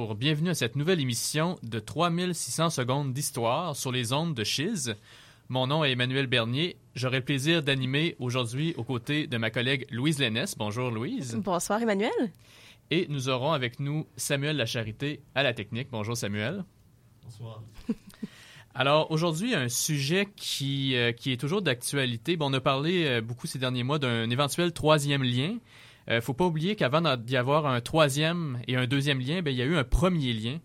Bienvenue à cette nouvelle émission de 3600 secondes d'histoire sur les ondes de Chiz. Mon nom est Emmanuel Bernier. J'aurai le plaisir d'animer aujourd'hui aux côtés de ma collègue Louise Lénès. Bonjour Louise. Bonsoir Emmanuel. Et nous aurons avec nous Samuel Lacharité à la technique. Bonjour Samuel. Bonsoir. Alors aujourd'hui, un sujet qui, euh, qui est toujours d'actualité. Bon, on a parlé euh, beaucoup ces derniers mois d'un éventuel troisième lien ne euh, faut pas oublier qu'avant d'y avoir un troisième et un deuxième lien, ben, il y a eu un premier lien.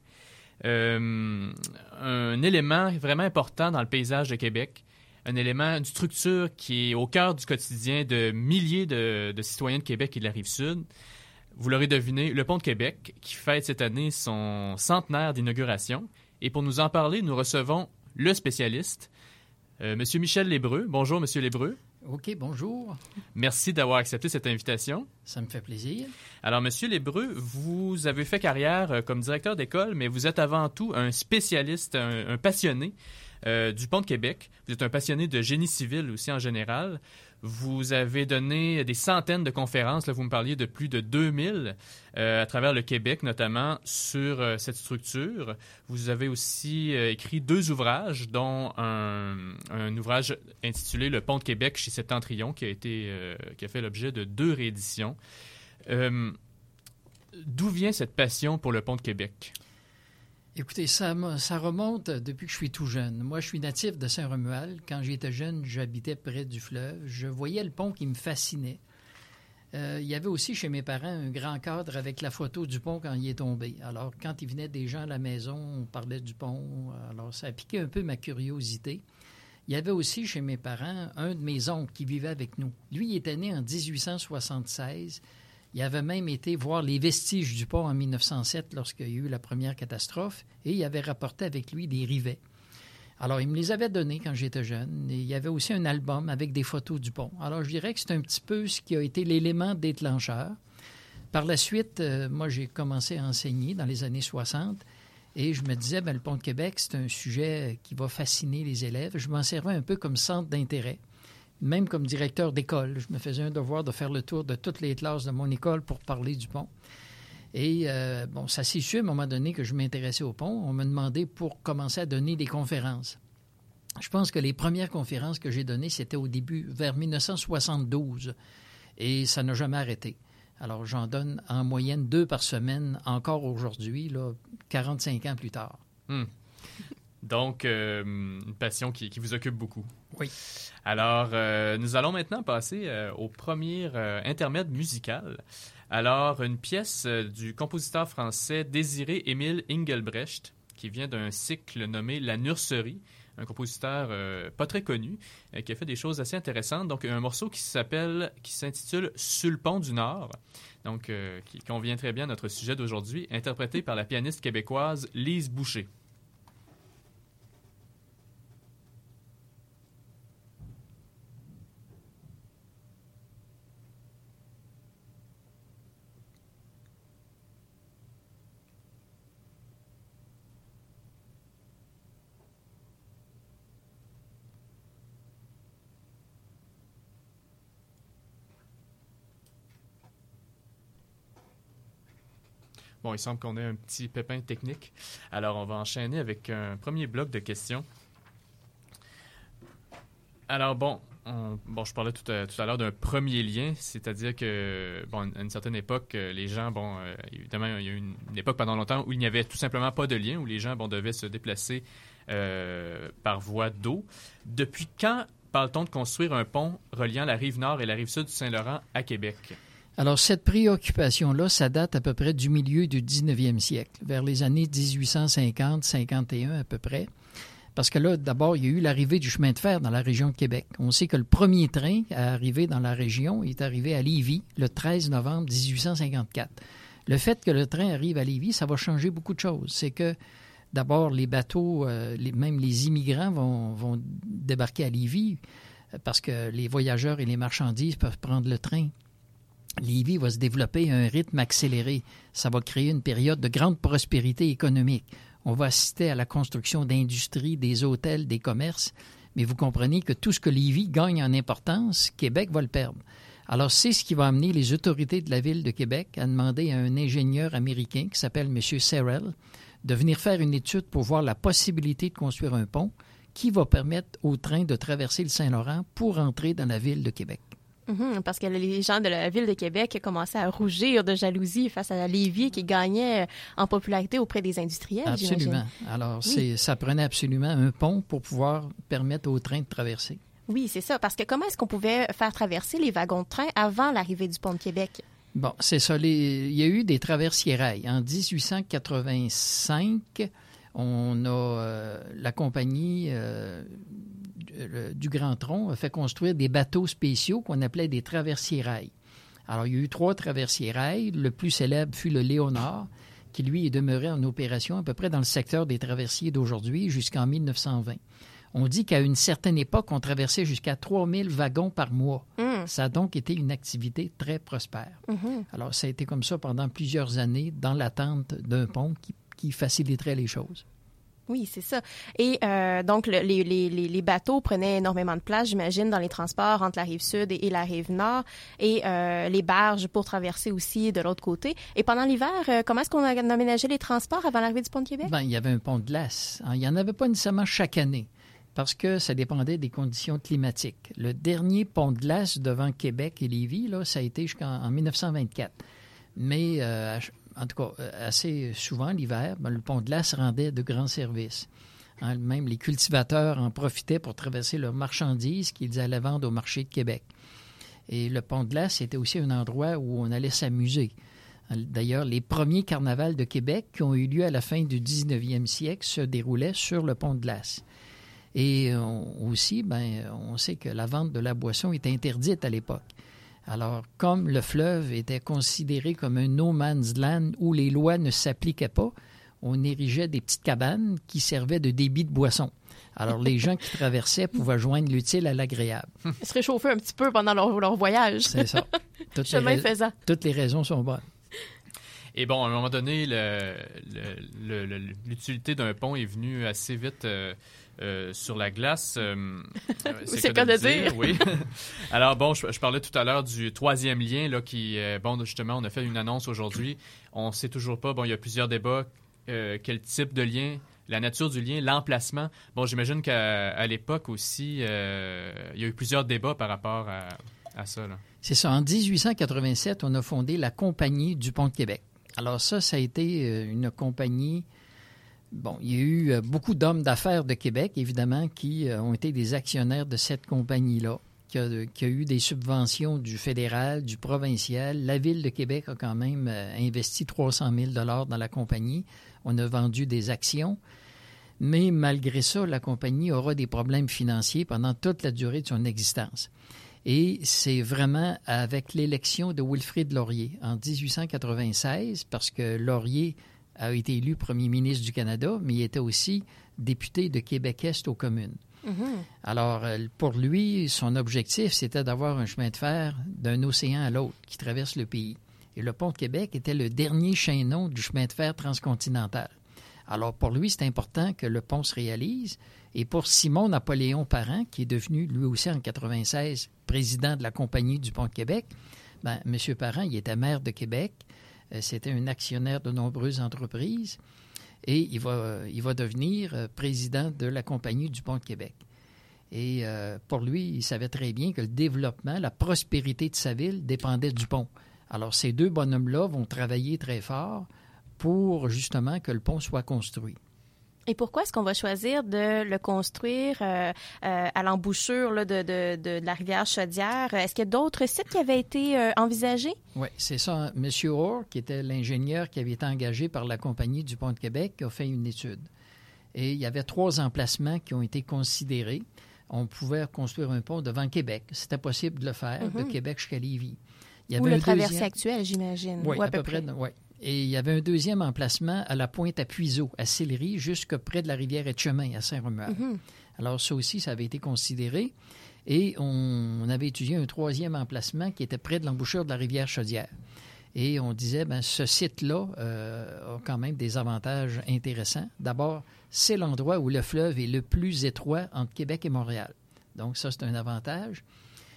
Euh, un élément vraiment important dans le paysage de Québec, un élément, une structure qui est au cœur du quotidien de milliers de, citoyens de Québec et de la rive sud. Vous l'aurez deviné, le pont de Québec, qui fête cette année son centenaire d'inauguration. Et pour nous en parler, nous recevons le spécialiste, euh, Monsieur Michel Lébreux. Bonjour, Monsieur Lébreux. OK, bonjour. Merci d'avoir accepté cette invitation. Ça me fait plaisir. Alors, Monsieur Lébreux, vous avez fait carrière euh, comme directeur d'école, mais vous êtes avant tout un spécialiste, un, passionné euh, du pont de Québec. Vous êtes un passionné de génie civil aussi en général. Vous avez donné des centaines de conférences, là, vous me parliez de plus de 2000 euh, à travers le Québec, notamment sur euh, cette structure. Vous avez aussi euh, écrit deux ouvrages, dont un, ouvrage intitulé Le Pont de Québec chez Septentrion, qui a, été, qui a fait l'objet de deux rééditions. D'où vient cette passion pour le Pont de Québec? Écoutez, ça, remonte depuis que je suis tout jeune. Moi, je suis natif de Saint-Romuald. Quand j'étais jeune, j'habitais près du fleuve. Je voyais le pont qui me fascinait. Euh, il y avait aussi chez mes parents un grand cadre avec la photo du pont quand il est tombé. Alors, quand il venait des gens à la maison, on parlait du pont. Alors, ça a piqué un peu ma curiosité. Il y avait aussi chez mes parents un de mes oncles qui vivait avec nous. Lui, il était né en 1876. Il avait même été voir les vestiges du pont en 1907 lorsqu'il y a eu la première catastrophe et il avait rapporté avec lui des rivets. Alors, il me les avait donnés quand j'étais jeune. il y avait aussi un album avec des photos du pont. Alors, je dirais que c'est un petit peu ce qui a été l'élément déclencheur. Par la suite, euh, moi, j'ai commencé à enseigner dans les années 60 et je me disais, ben, le pont de Québec, c'est un sujet qui va fasciner les élèves. Je m'en servais un peu comme centre d'intérêt même comme directeur d'école, je me faisais un devoir de faire le tour de toutes les classes de mon école pour parler du pont. Et euh, bon, ça s'est su à un moment donné que je m'intéressais au pont. On m'a demandé pour commencer à donner des conférences. Je pense que les premières conférences que j'ai données, c'était au début, vers 1972. Et ça n'a jamais arrêté. Alors, j'en donne en moyenne deux par semaine, encore aujourd'hui, là, 45 ans plus tard. Hmm. Donc, euh, une passion qui, vous occupe beaucoup. Oui. Alors, euh, nous allons maintenant passer euh, au premier intermède musical. Alors, une pièce du compositeur français Désiré Émile Engelbrecht, qui vient d'un cycle nommé La Nurserie, un compositeur pas très connu, qui a fait des choses assez intéressantes. Donc, un morceau qui s'appelle, qui s'intitule Sur le pont du Nord, donc qui convient très bien à notre sujet d'aujourd'hui, interprété par la pianiste québécoise Lise Boucher. Bon, il semble qu'on ait un petit pépin technique. Alors, on va enchaîner avec un premier bloc de questions. Alors, bon, bon, je parlais tout à, l'heure d'un premier lien, c'est-à-dire que, bon, à une certaine époque, euh, les gens, bon, euh, évidemment, il y a eu une, époque pendant longtemps où il n'y avait tout simplement pas de lien, où les gens, bon, devaient se déplacer euh, par voie d'eau. Depuis quand parle-t-on de construire un pont reliant la rive nord et la rive sud du Saint-Laurent à Québec? Alors, cette préoccupation-là, ça date à peu près du milieu du 19e siècle, vers les années 1850-51 à peu près. Parce que là, d'abord, il y a eu l'arrivée du chemin de fer dans la région de Québec. On sait que le premier train à arriver dans la région est arrivé à Lévis le 13 novembre 1854. Le fait que le train arrive à Lévis, ça va changer beaucoup de choses. C'est que d'abord, les bateaux, euh, même les immigrants vont, vont débarquer à Lévis parce que les voyageurs et les marchandises peuvent prendre le train. Lévis va se développer à un rythme accéléré. Ça va créer une période de grande prospérité économique. On va assister à la construction d'industries, des hôtels, des commerces. Mais vous comprenez que tout ce que Lévis gagne en importance, Québec va le perdre. Alors, c'est ce qui va amener les autorités de la ville de Québec à demander à un ingénieur américain qui s'appelle M. Serrell de venir faire une étude pour voir la possibilité de construire un pont qui va permettre au train de traverser le Saint-Laurent pour entrer dans la ville de Québec. Mhm, parce que les gens de la ville de Québec commençaient à rougir de jalousie face à Lévis qui gagnait en popularité auprès des industriels. Absolument. Alors, ça prenait absolument un pont pour pouvoir permettre au train de traverser. Oui, c'est ça. Parce que comment est-ce qu'on pouvait faire traverser les wagons de train avant l'arrivée du pont de Québec? Bon, c'est ça. il y a eu des traversiers rails. En 1885, on a euh, la compagnie euh, du Grand Tronc a fait construire des bateaux spéciaux qu'on appelait des traversiers rails. Alors, il y a eu trois traversiers rails. Le plus célèbre fut le Léonard, qui lui est demeuré en opération à peu près dans le secteur des traversiers d'aujourd'hui jusqu'en 1920. On dit qu'à une certaine époque, on traversait jusqu'à 3000 wagons par mois. Hmm. Ça a donc été une activité très prospère. Mm-hmm. Alors, ça a été comme ça pendant plusieurs années dans l'attente d'un pont qui faciliterait les choses. Oui, c'est ça. Et euh, donc, les, les, les, bateaux prenaient énormément de place, j'imagine, dans les transports entre la rive sud et, la rive nord, et euh, les barges pour traverser aussi de l'autre côté. Et pendant l'hiver, euh, comment est-ce qu'on a aménagé les transports avant l'arrivée du pont de Québec? Bien, il y avait un pont de glace. Il n'y en avait pas nécessairement chaque année parce que ça dépendait des conditions climatiques. Le dernier pont de glace devant Québec et Lévis, là, ça a été jusqu'en 1924. Mais en tout cas, euh, assez souvent l'hiver, ben, le pont de glace rendait de grands services. Hein, même les cultivateurs en profitaient pour traverser leurs marchandises qu'ils allaient vendre au marché de Québec. Et le pont de glace était aussi un endroit où on allait s'amuser. D'ailleurs, les premiers carnavals de Québec qui ont eu lieu à la fin du 19e siècle se déroulaient sur le pont de glace. Et aussi, ben, on sait que la vente de la boisson était interdite à l'époque. Alors, comme le fleuve était considéré comme un no man's land où les lois ne s'appliquaient pas, on érigeait des petites cabanes qui servaient de débit de boisson. Alors, les gens qui traversaient pouvaient joindre l'utile à l'agréable. Ils se réchauffaient un petit peu pendant leur, voyage. C'est ça. Toutes Chemin faisant. Toutes les raisons sont bonnes. Et bon, à un moment donné, l'utilité d'un pont est venue assez vite euh, euh, sur la glace. Euh, c'est le cas de dire. Oui. Alors bon, je, parlais tout à l'heure du troisième lien là qui, bon, justement, on a fait une annonce aujourd'hui. On ne sait toujours pas. Bon, il y a plusieurs débats. quel type de lien la nature du lien, l'emplacement. Bon, j'imagine qu'à l'époque aussi, il y a eu plusieurs débats par rapport à, à ça. C'est ça. En 1887, on a fondé la Compagnie du Pont de Québec. Alors ça, ça a été euh, une compagnie... Bon, il y a eu euh, beaucoup d'hommes d'affaires de Québec, évidemment, qui euh, ont été des actionnaires de cette compagnie-là, qui a, eu des subventions du fédéral, du provincial. La ville de Québec a quand même investi 300 000 dollars dans la compagnie. On a vendu des actions. Mais malgré ça, la compagnie aura des problèmes financiers pendant toute la durée de son existence. Et c'est vraiment avec l'élection de Wilfrid Laurier en 1896, parce que Laurier a été élu premier ministre du Canada, mais il était aussi député de Québec-Est aux communes. Mm-hmm. Alors, euh, pour lui, son objectif, c'était d'avoir un chemin de fer d'un océan à l'autre qui traverse le pays. Et le pont de Québec était le dernier chaînon du chemin de fer transcontinental. Alors, pour lui, c'est important que le pont se réalise. Et pour Simon Napoléon Parent, qui est devenu lui aussi en 96 président de la Compagnie du Pont de Québec, ben, M. Parent, il était maire de Québec. Euh, c'était un actionnaire de nombreuses entreprises. Et il va, devenir euh, président de la Compagnie du Pont de Québec. Et euh, pour lui, il savait très bien que le développement, la prospérité de sa ville dépendait du pont. Alors, ces deux bonhommes-là vont travailler très fort pour justement que le pont soit construit. Et pourquoi est-ce qu'on va choisir de le construire euh, euh, à l'embouchure de, de, de, la rivière Chaudière? Est-ce qu'il y a d'autres sites qui avaient été euh, envisagés? Oui, c'est ça. M. Orr, qui était l'ingénieur qui avait été engagé par la Compagnie du Pont de Québec, a fait une étude. Et il y avait trois emplacements qui ont été considérés. On pouvait construire un pont devant Québec. C'était possible de le faire, de mhm. Québec jusqu'à Lévis. Il y avait Ou le traversé actuel, j'imagine. Oui, à, peu, près. oui. Et il y avait un deuxième emplacement à la pointe à Puiseau, à Sillery, jusque près de la rivière Etchemin, à Saint-Romuald. Mhm. Alors, ça aussi, ça avait été considéré. Et on, avait étudié un troisième emplacement qui était près de l'embouchure de la rivière Chaudière. Et on disait, ben, ce site-là euh, a quand même des avantages intéressants. D'abord, c'est l'endroit où le fleuve est le plus étroit entre Québec et Montréal. Donc, ça, c'est un avantage.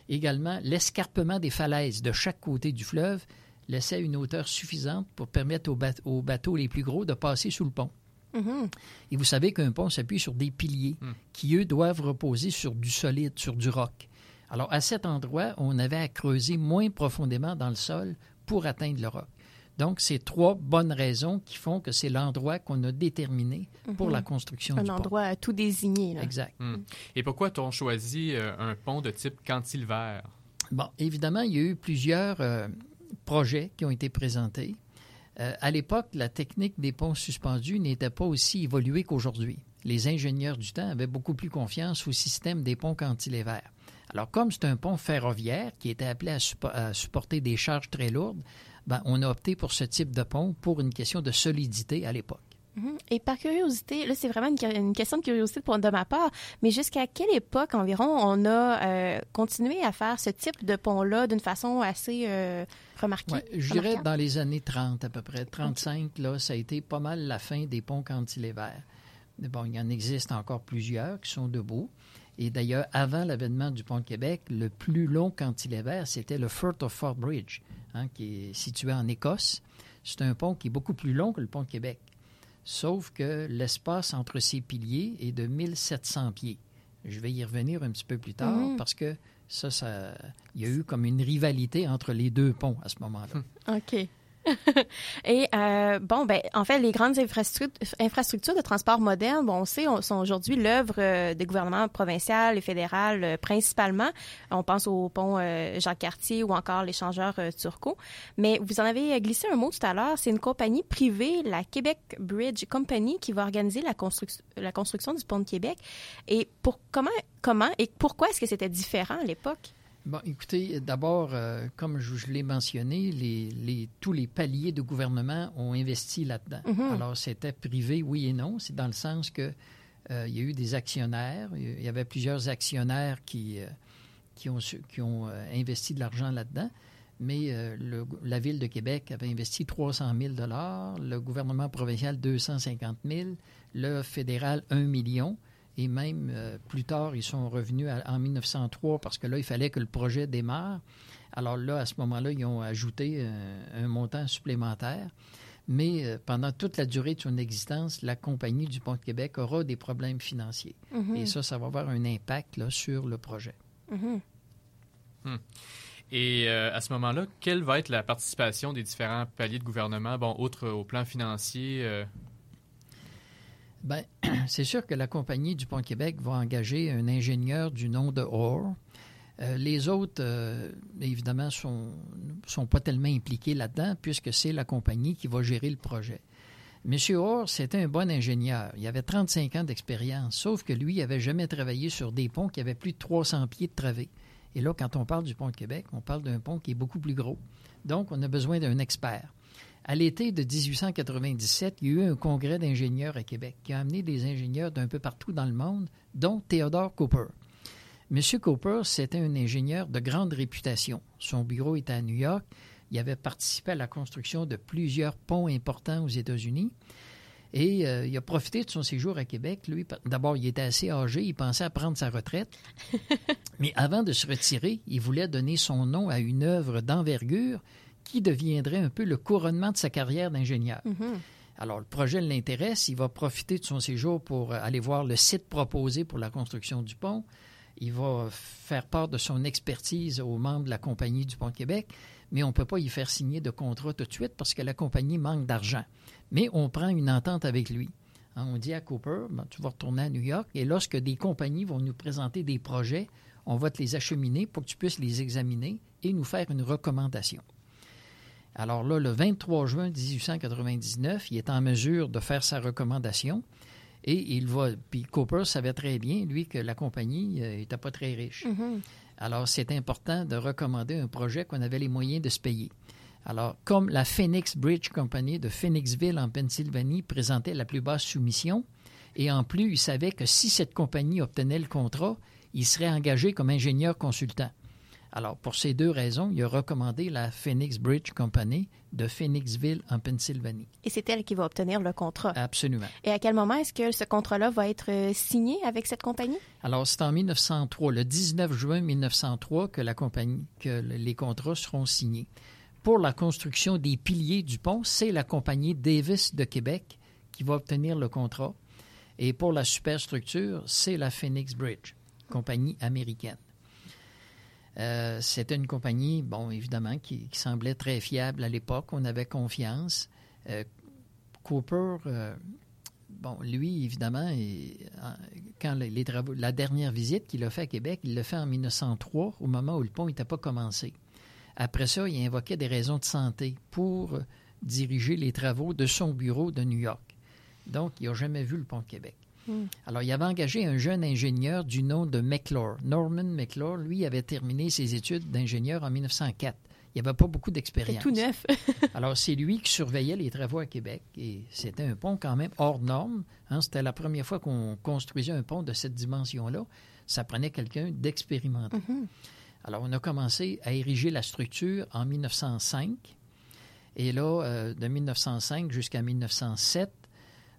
Également, l'escarpement des falaises de chaque côté du fleuve laissait une hauteur suffisante pour permettre aux, bateaux les plus gros de passer sous le pont. Mm-hmm. Et vous savez qu'un pont s'appuie sur des piliers mm. qui, eux, doivent reposer sur du solide, sur du roc. Alors, à cet endroit, on avait à creuser moins profondément dans le sol pour atteindre le roc. Donc, c'est trois bonnes raisons qui font que c'est l'endroit qu'on a déterminé pour la mhm. construction du pont. Un endroit tout désigné. Exact. Hmm. Et pourquoi a-t-on choisi euh, un pont de type cantilever? Bon, évidemment, il y a eu plusieurs euh, projets qui ont été présentés. Euh, à l'époque, la technique des ponts suspendus n'était pas aussi évoluée qu'aujourd'hui. Les ingénieurs du temps avaient beaucoup plus confiance au système des ponts cantilevers. Alors, comme c'est un pont ferroviaire qui était appelé à supporter des charges très lourdes, ben, on a opté pour ce type de pont pour une question de solidité à l'époque. Mhm. Et par curiosité, là, c'est vraiment une, question de curiosité pour, de ma part, mais jusqu'à quelle époque environ on a euh, continué à faire ce type de pont-là d'une façon assez euh, remarquée? je dirais dans les années 30 à peu près. 35, là, ça a été pas mal la fin des ponts cantilevers. Bon, il y en existe encore plusieurs qui sont debout. Et d'ailleurs, avant l'avènement du pont de Québec, le plus long cantilever, c'était le Firth of Fort Bridge. Hein, qui est situé en Écosse. C'est un pont qui est beaucoup plus long que le pont de Québec. Sauf que l'espace entre ces piliers est de 1700 pieds. Je vais y revenir un petit peu plus tard mhm. parce que ça, ça, il y a eu comme une rivalité entre les deux ponts à ce moment-là. OK. Et euh, bon, ben, en fait, les grandes infrastructures, de transport modernes, bon, on sait, sont aujourd'hui l'œuvre euh, des gouvernements provincial et fédéral euh, principalement. On pense au pont Jacques-Cartier ou encore l'échangeur Turcot. Mais vous en avez glissé un mot tout à l'heure. C'est une compagnie privée, la Québec Bridge Company, qui va organiser la, la construction du pont de Québec. Et pour comment, comment et pourquoi est-ce que c'était différent à l'époque? Bon, écoutez, d'abord, euh, comme je, l'ai mentionné, tous les paliers de gouvernement ont investi là-dedans. Mhm. Alors, c'était privé, oui et non. C'est dans le sens que euh, il y a eu des actionnaires. Il y avait plusieurs actionnaires qui, euh, qui ont, qui ont investi de l'argent là-dedans. Mais la Ville de Québec avait investi 300 000 le gouvernement provincial 250 000 le fédéral 1 million. Et même euh, plus tard, ils sont revenus en 1903 parce que là, il fallait que le projet démarre. Alors là, à ce moment-là, ils ont ajouté euh, un montant supplémentaire. Mais euh, pendant toute la durée de son existence, la compagnie du Pont de Québec aura des problèmes financiers. Mm-hmm. Et ça, ça va avoir un impact là, sur le projet. Mm-hmm. Hmm. Et à ce moment-là, quelle va être la participation des différents paliers de gouvernement, bon, outre au plan financier? Bien, c'est sûr que la compagnie du Pont Québec va engager un ingénieur du nom de Orr. Euh, les autres, euh, évidemment, sont, sont pas tellement impliqués là-dedans puisque c'est la compagnie qui va gérer le projet. Monsieur Orr, c'était un bon ingénieur. Il avait 35 ans d'expérience, sauf que lui, il n'avait jamais travaillé sur des ponts qui avaient plus de 300 pieds de travée. Et là, quand on parle du pont de Québec, on parle d'un pont qui est beaucoup plus gros. Donc, on a besoin d'un expert. À l'été de 1897, il y a eu un congrès d'ingénieurs à Québec qui a amené des ingénieurs d'un peu partout dans le monde, dont Theodore Cooper. M. Cooper, c'était un ingénieur de grande réputation. Son bureau était à New York. Il avait participé à la construction de plusieurs ponts importants aux États-Unis. Et euh, il a profité de son séjour à Québec. Lui, d'abord, il était assez âgé, il pensait à prendre sa retraite. Mais avant de se retirer, il voulait donner son nom à une œuvre d'envergure qui deviendrait un peu le couronnement de sa carrière d'ingénieur. Mhm. Alors, le projet l'intéresse. Il va profiter de son séjour pour aller voir le site proposé pour la construction du pont. Il va faire part de son expertise aux membres de la Compagnie du Pont de Québec, mais on ne peut pas y faire signer de contrat tout de suite parce que la compagnie manque d'argent. Mais on prend une entente avec lui. Hein, on dit à Cooper, ben, tu vas retourner à New York et lorsque des compagnies vont nous présenter des projets, on va te les acheminer pour que tu puisses les examiner et nous faire une recommandation. Alors là, le 23 juin 1899, il est en mesure de faire sa recommandation et il va. Puis Cooper savait très bien, lui, que la compagnie n'était euh, pas très riche. Mm-hmm. Alors, c'est important de recommander un projet qu'on avait les moyens de se payer. Alors, comme la Phoenix Bridge Company de Phoenixville en Pennsylvanie présentait la plus basse soumission, et en plus, il savait que si cette compagnie obtenait le contrat, il serait engagé comme ingénieur consultant. Alors, pour ces deux raisons, il a recommandé la Phoenix Bridge Company de Phoenixville, en Pennsylvanie. Et c'est elle qui va obtenir le contrat. Absolument. Et à quel moment est-ce que ce contrat-là va être euh, signé avec cette compagnie? Alors, c'est en 1903, le 19 juin 1903, que la compagnie, que les contrats seront signés. Pour la construction des piliers du pont, c'est la compagnie Davis de Québec qui va obtenir le contrat. Et pour la superstructure, c'est la Phoenix Bridge, compagnie américaine. Euh, c'était une compagnie, bon, évidemment, qui, semblait très fiable à l'époque. On avait confiance. Euh, Cooper, euh, bon, lui, évidemment, quand les, travaux, la dernière visite qu'il a fait à Québec, il l'a fait en 1903, au moment où le pont n'était pas commencé. Après ça, il invoquait des raisons de santé pour diriger les travaux de son bureau de New York. Donc, il n'a jamais vu le pont Québec. Hmm. Alors, il avait engagé un jeune ingénieur du nom de McClure. Norman McClure, lui, avait terminé ses études d'ingénieur en 1904. Il n'y avait pas beaucoup d'expérience. tout neuf. Alors, c'est lui qui surveillait les travaux à Québec. Et c'était un pont quand même hors norme. Hein. c'était la première fois qu'on construisait un pont de cette dimension-là. Ça prenait quelqu'un d'expérimenté. Mm-hmm. Alors, on a commencé à ériger la structure en 1905. Et là, euh, de 1905 jusqu'à 1907,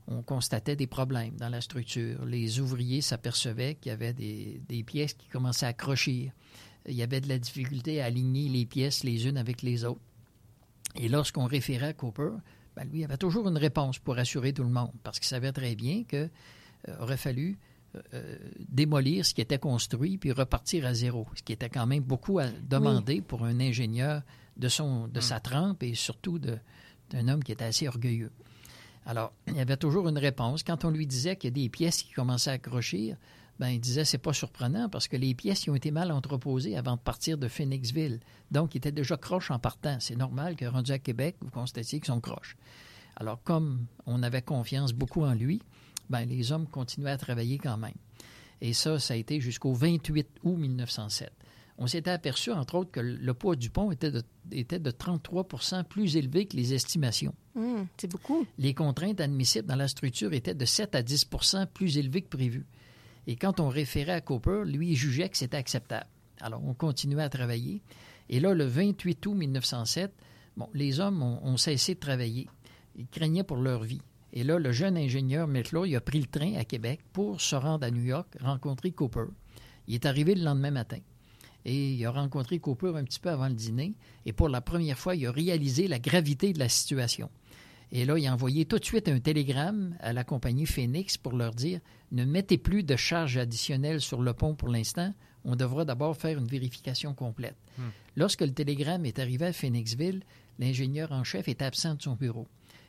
on constatait des problèmes dans la structure. Les ouvriers s'apercevaient qu'il y avait des, pièces qui commençaient à crochir. Il y avait de la difficulté à aligner les pièces les unes avec les autres. Et lorsqu'on référait à Cooper, ben, lui, il avait toujours une réponse pour assurer tout le monde, parce qu'il savait très bien qu'il euh, aurait fallu euh, euh, démolir ce qui était construit puis repartir à zéro, ce qui était quand même beaucoup à demander pour un ingénieur de, son, de hmm. sa trempe et surtout d'un homme qui était assez orgueilleux. Alors, il y avait toujours une réponse. Quand on lui disait qu'il y a des pièces qui commençaient à crochir, ben, il disait c'est pas surprenant parce que les pièces ont été mal entreposées avant de partir de Phoenixville. Donc, ils étaient déjà croches en partant. C'est normal que rendu à Québec, vous constatiez qu'ils sont croches. Alors, comme on avait confiance beaucoup en lui, ben, les hommes continuaient à travailler quand même. Et ça, ça a été jusqu'au 28 août 1907 on s'était aperçu, entre autres, que le poids du pont était de, était de 33% plus élevé que les estimations. Beaucoup. Les contraintes admissibles dans la structure étaient de 7 à 10% plus élevées que prévu. Et quand on référait à Cooper, lui, jugeait que c'était acceptable. Alors, on continuait à travailler. Et là, le 28 août 1907, bon, les hommes ont, cessé de travailler. Ils craignaient pour leur vie. Et là, le jeune ingénieur Metlo, il a pris le train à Québec pour se rendre à New York, rencontrer Cooper. Il est arrivé le lendemain matin et il a rencontré Cooper un petit peu avant le dîner. Et pour la première fois, il a réalisé la gravité de la situation. Et là, il a envoyé tout de suite un télégramme à la compagnie Phoenix pour leur dire ne mettez plus de charges additionnelles sur le pont pour l'instant. On devra d'abord faire une vérification complète. Hmm. Lorsque le télégramme est arrivé à Phoenixville, l'ingénieur en chef est absent de son bureau.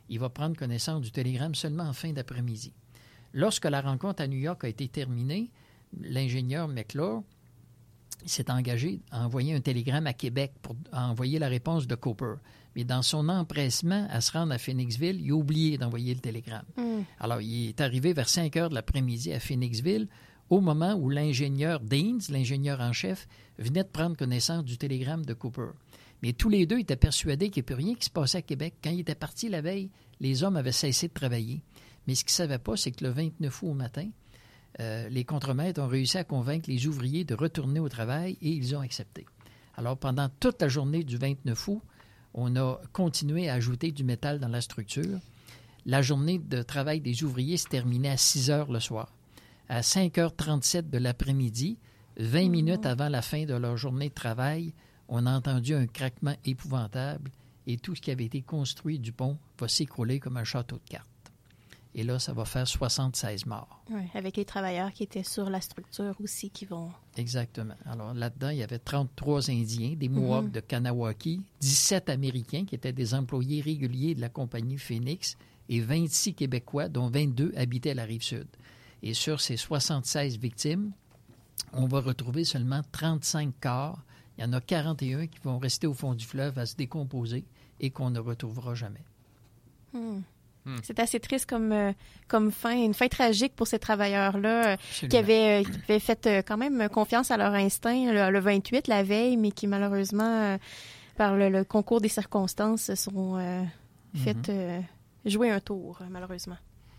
Il va prendre connaissance du télégramme seulement en fin d'après-midi. Lorsque la rencontre à New York a été terminée, l'ingénieur McClure s'est engagé à envoyer un télégramme à Québec pour envoyer la réponse de Cooper. Mais dans son empressement à se rendre à Phoenixville, il a oublié d'envoyer le télégramme. Hmm. Alors, il est arrivé vers 5 heures de l'après-midi à Phoenixville, au moment où l'ingénieur Deans, l'ingénieur en chef, venait de prendre connaissance du télégramme de Cooper. Mais tous les deux étaient persuadés qu'il n'y avait plus rien qui se passait à Québec. Quand il était parti la veille, les hommes avaient cessé de travailler. Mais ce qu'ils ne savaient pas, c'est que le 29 août au matin, euh, les contremaîtres ont réussi à convaincre les ouvriers de retourner au travail et ils ont accepté. Alors, pendant toute la journée du 29 août, on a continué à ajouter du métal dans la structure. La journée de travail des ouvriers se terminait à 6 heures le soir. À 5h37 de l'après-midi, 20 minutes avant la fin de leur journée de travail, on a entendu un craquement épouvantable et tout ce qui avait été construit du pont va s'écrouler comme un château de cartes. Et là, ça va faire 76 morts. Oui, avec les travailleurs qui étaient sur la structure aussi qui vont. Exactement. Alors là-dedans, il y avait 33 Indiens, des Mohawks mhm. de Kanawaki, 17 Américains qui étaient des employés réguliers de la compagnie Phoenix et 26 Québécois, dont 22 habitaient la rive sud. Et sur ces 76 victimes, on va retrouver seulement 35 corps. Il y en a 41 qui vont rester au fond du fleuve à se décomposer et qu'on ne retrouvera jamais. Hmm. Hmm. C'est assez triste comme, euh, comme fin, une fin tragique pour ces travailleurs-là euh, qui, avaient, euh, fait quand même confiance à leur instinct le, 28, la veille, mais qui malheureusement, par le, concours des circonstances, se sont fait mhm. jouer un tour, malheureusement.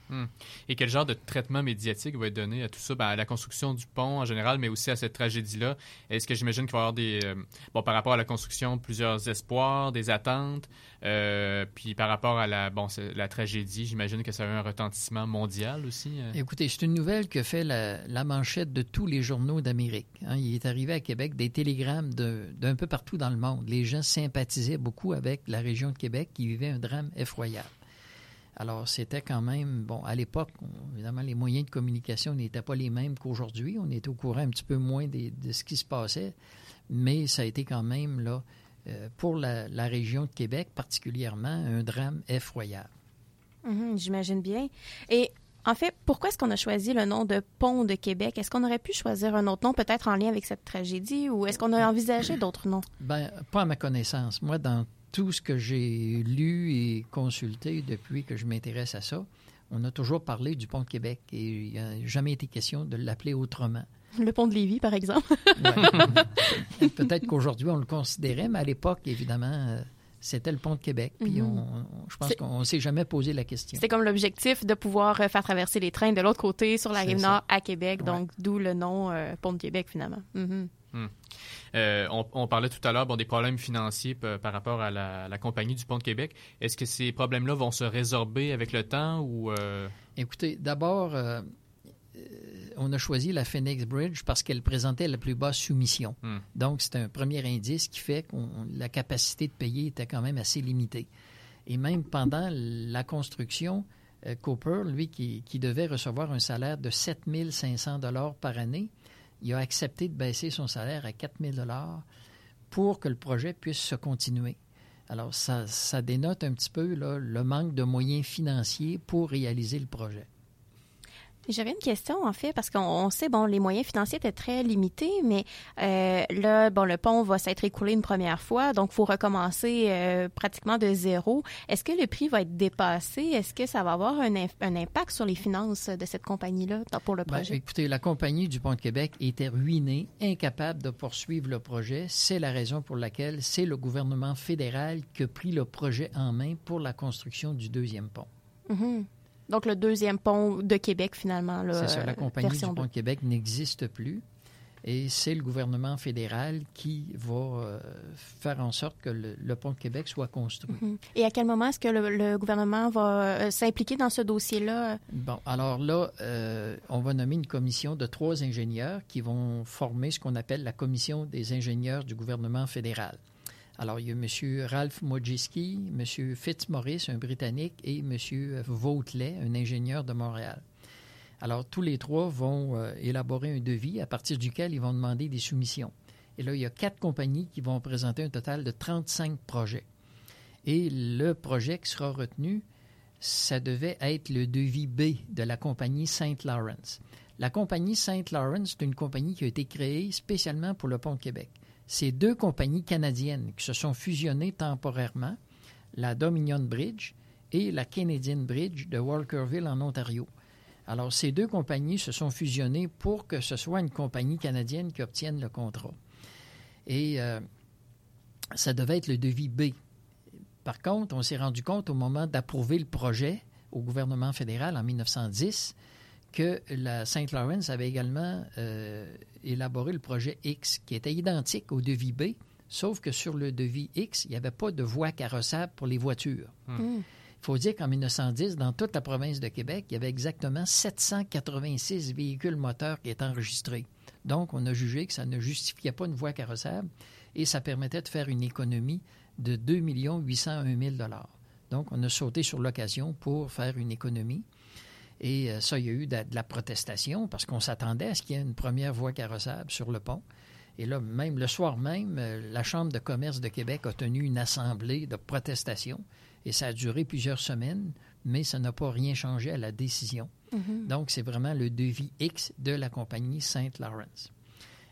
Hmm. Et quel genre de traitement médiatique va être donné à tout ça, ben, à la construction du pont en général, mais aussi à cette tragédie-là? Est-ce que j'imagine qu'il va y avoir des... Euh, bon, par rapport à la construction, plusieurs espoirs, des attentes, euh, puis par rapport à la, bon, la tragédie, j'imagine que ça a eu un retentissement mondial aussi? Euh? Écoutez, c'est une nouvelle que fait la, manchette de tous les journaux d'Amérique. Hein. Il est arrivé à Québec des télégrammes d'un peu partout dans le monde. Les gens sympathisaient beaucoup avec la région de Québec qui vivait un drame effroyable. Alors, c'était quand même, bon, à l'époque, évidemment, les moyens de communication n'étaient pas les mêmes qu'aujourd'hui. On était au courant un petit peu moins de, ce qui se passait, mais ça a été quand même, là, euh, pour la, région de Québec particulièrement, un drame effroyable. Mhm, j'imagine bien. Et en fait, pourquoi est-ce qu'on a choisi le nom de Pont de Québec? Est-ce qu'on aurait pu choisir un autre nom, peut-être en lien avec cette tragédie, ou est-ce qu'on a envisagé d'autres noms? Ben, pas à ma connaissance. Moi, dans tout ce que j'ai lu et consulté depuis que je m'intéresse à ça, on a toujours parlé du pont de Québec et il n'y a jamais été question de l'appeler autrement. Le pont de Lévis, par exemple. Peut-être qu'aujourd'hui, on le considérait, mais à l'époque, évidemment, euh, c'était le pont de Québec. Puis mhm. je pense qu'on ne s'est jamais posé la question. C'est comme l'objectif de pouvoir euh, faire traverser les trains de l'autre côté, sur la rive nord, à Québec. Donc, d'où le nom euh, pont de Québec, finalement. Mhm. Hmm. Euh, on, parlait tout à l'heure bon, des problèmes financiers par rapport à la, compagnie du Pont de Québec. Est-ce que ces problèmes-là vont se résorber avec le temps ou euh? Écoutez, d'abord, euh, on a choisi la Phoenix Bridge parce qu'elle présentait la plus basse soumission. Hmm. Donc, c'est un premier indice qui fait que la capacité de payer était quand même assez limitée. Et même pendant la construction, Cooper, lui, qui, qui, devait recevoir un salaire de 7 500 par année, il a accepté de baisser son salaire à 4 000 pour que le projet puisse se continuer. Alors, ça, ça dénote un petit peu le manque de moyens financiers pour réaliser le projet. J'avais une question, en fait, parce qu'on sait, bon, les moyens financiers étaient très limités, mais euh, là, bon, le pont va s'être écoulé une première fois, donc il faut recommencer euh, pratiquement de zéro. Est-ce que le prix va être dépassé? Est-ce que ça va avoir un, impact sur les finances de cette compagnie-là pour le ben, projet? écoutez, la compagnie du Pont de Québec était ruinée, incapable de poursuivre le projet. C'est la raison pour laquelle c'est le gouvernement fédéral qui a pris le projet en main pour la construction du deuxième pont. Mm-hmm. Donc, le deuxième pont de Québec, finalement. C'est ça, la compagnie du pont de Québec n'existe plus. Et c'est le gouvernement fédéral qui va euh, faire en sorte que le, pont de Québec soit construit. Mhm. Et à quel moment est-ce que le, gouvernement va euh, s'impliquer dans ce dossier-là? Bon, alors là, euh, on va nommer une commission de trois ingénieurs qui vont former ce qu'on appelle la commission des ingénieurs du gouvernement fédéral. Alors, il y a M. Ralph Modjiski, M. Fitzmaurice, un Britannique, et M. Vautelet, un ingénieur de Montréal. Alors, tous les trois vont euh, élaborer un devis à partir duquel ils vont demander des soumissions. Et là, il y a quatre compagnies qui vont présenter un total de 35 projets. Et le projet qui sera retenu, ça devait être le devis B de la compagnie Saint Lawrence. La compagnie Saint Lawrence, c'est une compagnie qui a été créée spécialement pour le pont Québec c'est deux compagnies canadiennes qui se sont fusionnées temporairement, la Dominion Bridge et la Canadian Bridge de Walkerville en Ontario. Alors, ces deux compagnies se sont fusionnées pour que ce soit une compagnie canadienne qui obtienne le contrat. Et euh, ça devait être le devis B. Par contre, on s'est rendu compte au moment d'approuver le projet au gouvernement fédéral en 1910 que la Saint Lawrence avait également euh, élaboré le projet X, qui était identique au devis B, sauf que sur le devis X, il n'y avait pas de voie carrossable pour les voitures. Hmm. Hmm. Il faut dire qu'en 1910, dans toute la province de Québec, il y avait exactement 786 véhicules moteurs qui étaient enregistrés. Donc, on a jugé que ça ne justifiait pas une voie carrossable et ça permettait de faire une économie de 2 801 000 Donc, on a sauté sur l'occasion pour faire une économie. Et euh, ça, il y a eu de, la protestation parce qu'on s'attendait à ce qu'il y ait une première voie carrossable sur le pont. Et là, même le soir même, euh, la Chambre de commerce de Québec a tenu une assemblée de protestation et ça a duré plusieurs semaines, mais ça n'a pas rien changé à la décision. Mm-hmm. Donc, c'est vraiment le devis X de la compagnie Saint Lawrence.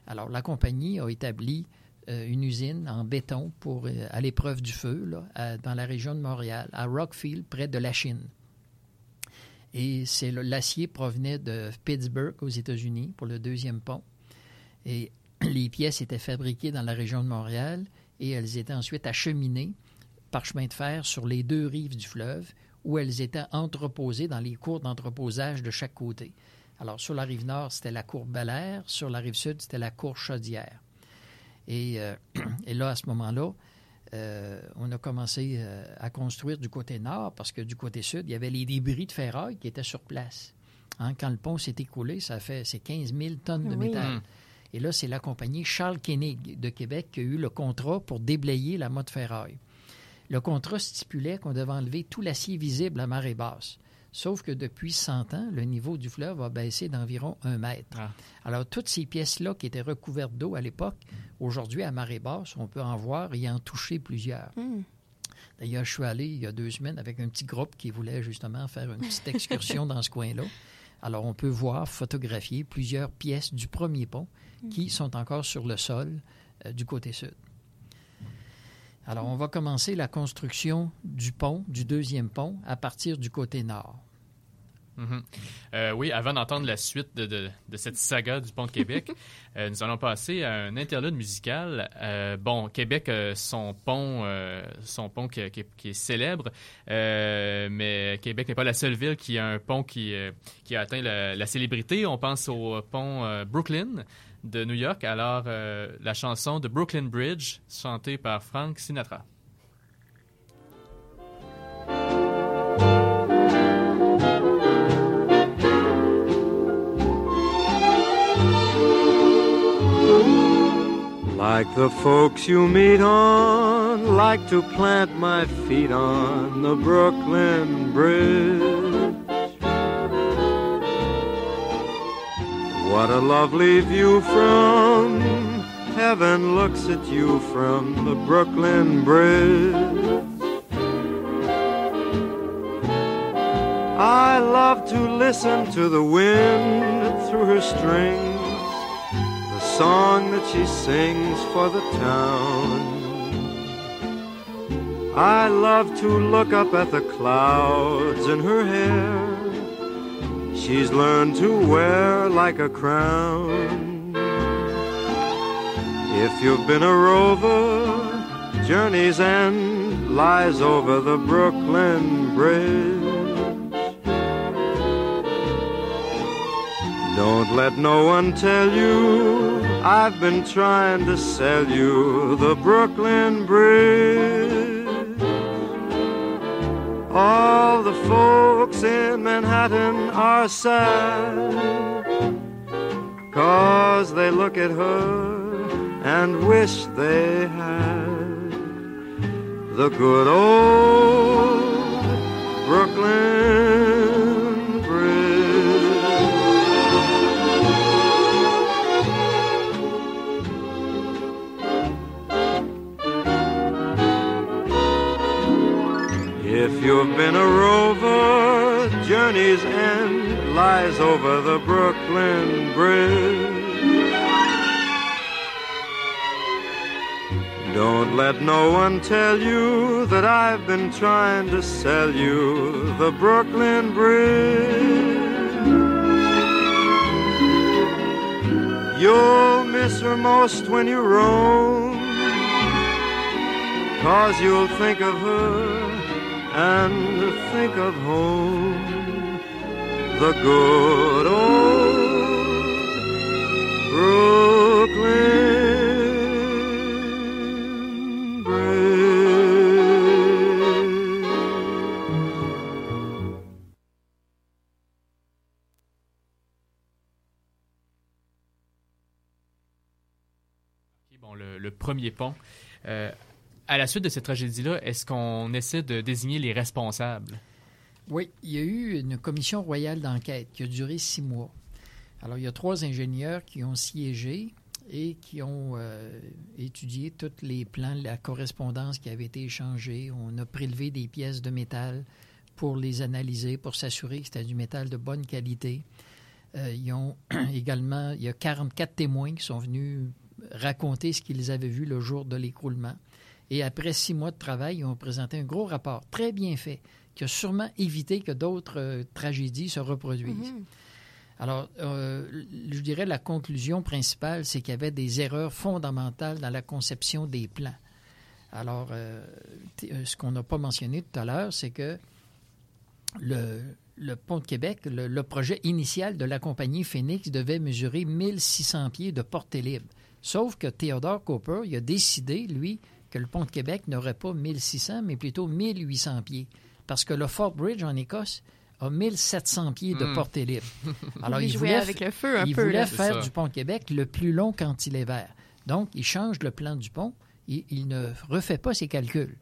Alors, la compagnie a établi euh, une usine en béton pour, à l'épreuve du feu dans la région de Montréal, à Rockfield, près de la Chine. Et l'acier provenait de Pittsburgh aux États-Unis pour le deuxième pont. Et les pièces étaient fabriquées dans la région de Montréal et elles étaient ensuite acheminées par chemin de fer sur les deux rives du fleuve où elles étaient entreposées dans les cours d'entreposage de chaque côté. Alors, sur la rive nord, c'était la cour Bel sur la rive sud, c'était la cour Chaudière. Et, euh, et là, à ce moment-là, euh, on a commencé euh, à construire du côté nord parce que du côté sud, il y avait les débris de ferraille qui étaient sur place. Hein, quand le pont s'est écoulé, ça fait c'est 15 000 tonnes de métal. Hum. Et là, c'est la compagnie Charles Koenig de Québec qui a eu le contrat pour déblayer la motte ferraille. Le contrat stipulait qu'on devait enlever tout l'acier visible à marée basse. Sauf que depuis 100 ans, le niveau du fleuve a baissé d'environ un mètre. Ah. Alors, toutes ces pièces-là qui étaient recouvertes d'eau à l'époque, aujourd'hui, à marée basse, on peut en voir et en toucher plusieurs. Hmm. D'ailleurs, je suis allé il y a deux semaines avec un petit groupe qui voulait justement faire une petite excursion dans ce coin-là. Alors, on peut voir, photographier plusieurs pièces du premier pont qui sont encore sur le sol euh, du côté sud. Alors, on va commencer la construction du pont, du deuxième pont, à partir du côté nord. Mhm. Euh, oui, avant d'entendre la suite de, de- de cette saga du pont de Québec, euh, nous allons passer à un interlude musical. Euh, bon, Québec, son pont, son pont qui, qui- qui est célèbre, mais Québec n'est pas la seule ville qui a un pont qui, qui a atteint la, la célébrité. On pense au pont Brooklyn de New York. Alors, euh, la chanson de Brooklyn Bridge, chantée par Frank Sinatra. Like the folks you meet on, like to plant my feet on the Brooklyn Bridge. What a lovely view from heaven looks at you from the Brooklyn Bridge. I love to listen to the wind through her strings song that she sings for the town. I love to look up at the clouds in her hair. She's learned to wear like a crown. If you've been a rover, journey's end lies over the Brooklyn Bridge. Don't let no one tell you I've been trying to sell you the Brooklyn Bridge. All the folks in Manhattan are sad Cause they look at her and wish they had the good old Brooklyn you've been a rover, journey's end lies over the Brooklyn Bridge. Don't let no one tell you that I've been trying to sell you the Brooklyn Bridge. You'll miss her most when you roam. Cause you'll think of her and think of home. The good le premier pont. Euh, à la suite de cette tragédie-là, est-ce qu'on essaie de désigner les responsables? Oui, il y a eu une commission royale d'enquête qui a duré six mois. Alors, il y a trois ingénieurs qui ont siégé et qui ont euh, étudié tous les plans, la correspondance qui avait été échangée. On a prélevé des pièces de métal pour les analyser, pour s'assurer que c'était du métal de bonne qualité. Euh, ils ont également, il y a 44 témoins qui sont venus raconter ce qu'ils avaient vu le jour de l'écroulement. Et après six mois de travail, ils ont présenté un gros rapport, très bien fait, qui a sûrement évité que d'autres euh, tragédies se reproduisent. Mhm. Alors, euh, je dirais la conclusion principale, c'est qu'il y avait des erreurs fondamentales dans la conception des plans. Alors, euh, euh, ce qu'on n'a pas mentionné tout à l'heure, c'est que le, le pont de Québec, le, le projet initial de la compagnie Phoenix devait mesurer 1600 pieds de portée libre. Sauf que Theodore Cooper il a décidé, lui, que le pont de Québec n'aurait pas 1600, mais plutôt 1800 pieds. Parce que le Fort Bridge en Écosse a 1700 pieds de Hmm. portée libre. Alors, il, il jouait voulait, avec le feu un il peu. voulait faire ça. du pont de Québec le plus long cantilever. Donc, il change le plan du pont. Il, il ne refait pas ses calculs.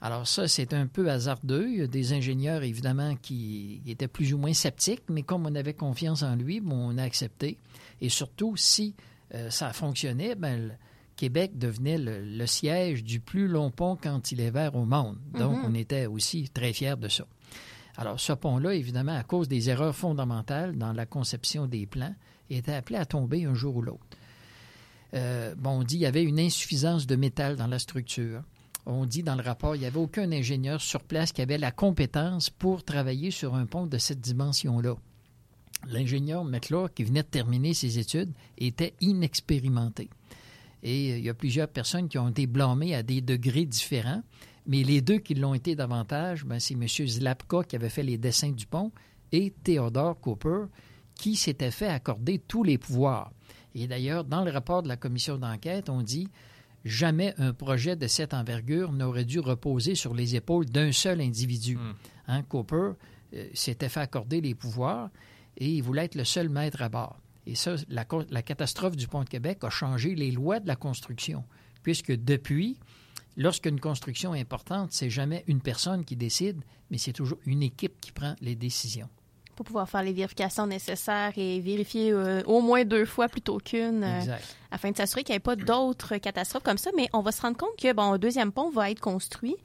Alors ça, c'est un peu hasardeux. Il y a des ingénieurs, évidemment, qui étaient plus ou moins sceptiques, mais comme on avait confiance en lui, bon, on a accepté. Et surtout, si euh, ça fonctionnait, ben, Québec devenait le, le siège du plus long pont cantilever au monde. Donc, Mhm. on était aussi très fiers de ça. Alors, ce pont-là, évidemment, à cause des erreurs fondamentales dans la conception des plans, était appelé à tomber un jour ou l'autre. Euh, bon, on dit qu'il y avait une insuffisance de métal dans la structure. On dit dans le rapport qu'il n'y avait aucun ingénieur sur place qui avait la compétence pour travailler sur un pont de cette dimension-là. L'ingénieur McClure, qui venait de terminer ses études, était inexpérimenté. Et euh, il y a plusieurs personnes qui ont été blâmées à des degrés différents, mais les deux qui l'ont été davantage, ben, c'est M. Zlapka qui avait fait les dessins du pont et Theodore Cooper qui s'était fait accorder tous les pouvoirs. Et d'ailleurs, dans le rapport de la commission d'enquête, on dit jamais un projet de cette envergure n'aurait dû reposer sur les épaules d'un seul individu. Mm. Hein, Cooper euh, s'était fait accorder les pouvoirs et il voulait être le seul maître à bord. Et ça, la, catastrophe du pont de Québec a changé les lois de la construction, puisque depuis, lorsqu'une construction est importante, c'est jamais une personne qui décide, mais c'est toujours une équipe qui prend les décisions. Pour pouvoir faire les vérifications nécessaires et vérifier euh, au moins deux fois plutôt qu'une, euh, afin de s'assurer qu'il n'y ait pas d'autres catastrophes comme ça. Mais on va se rendre compte que, bon, un deuxième pont va être construit,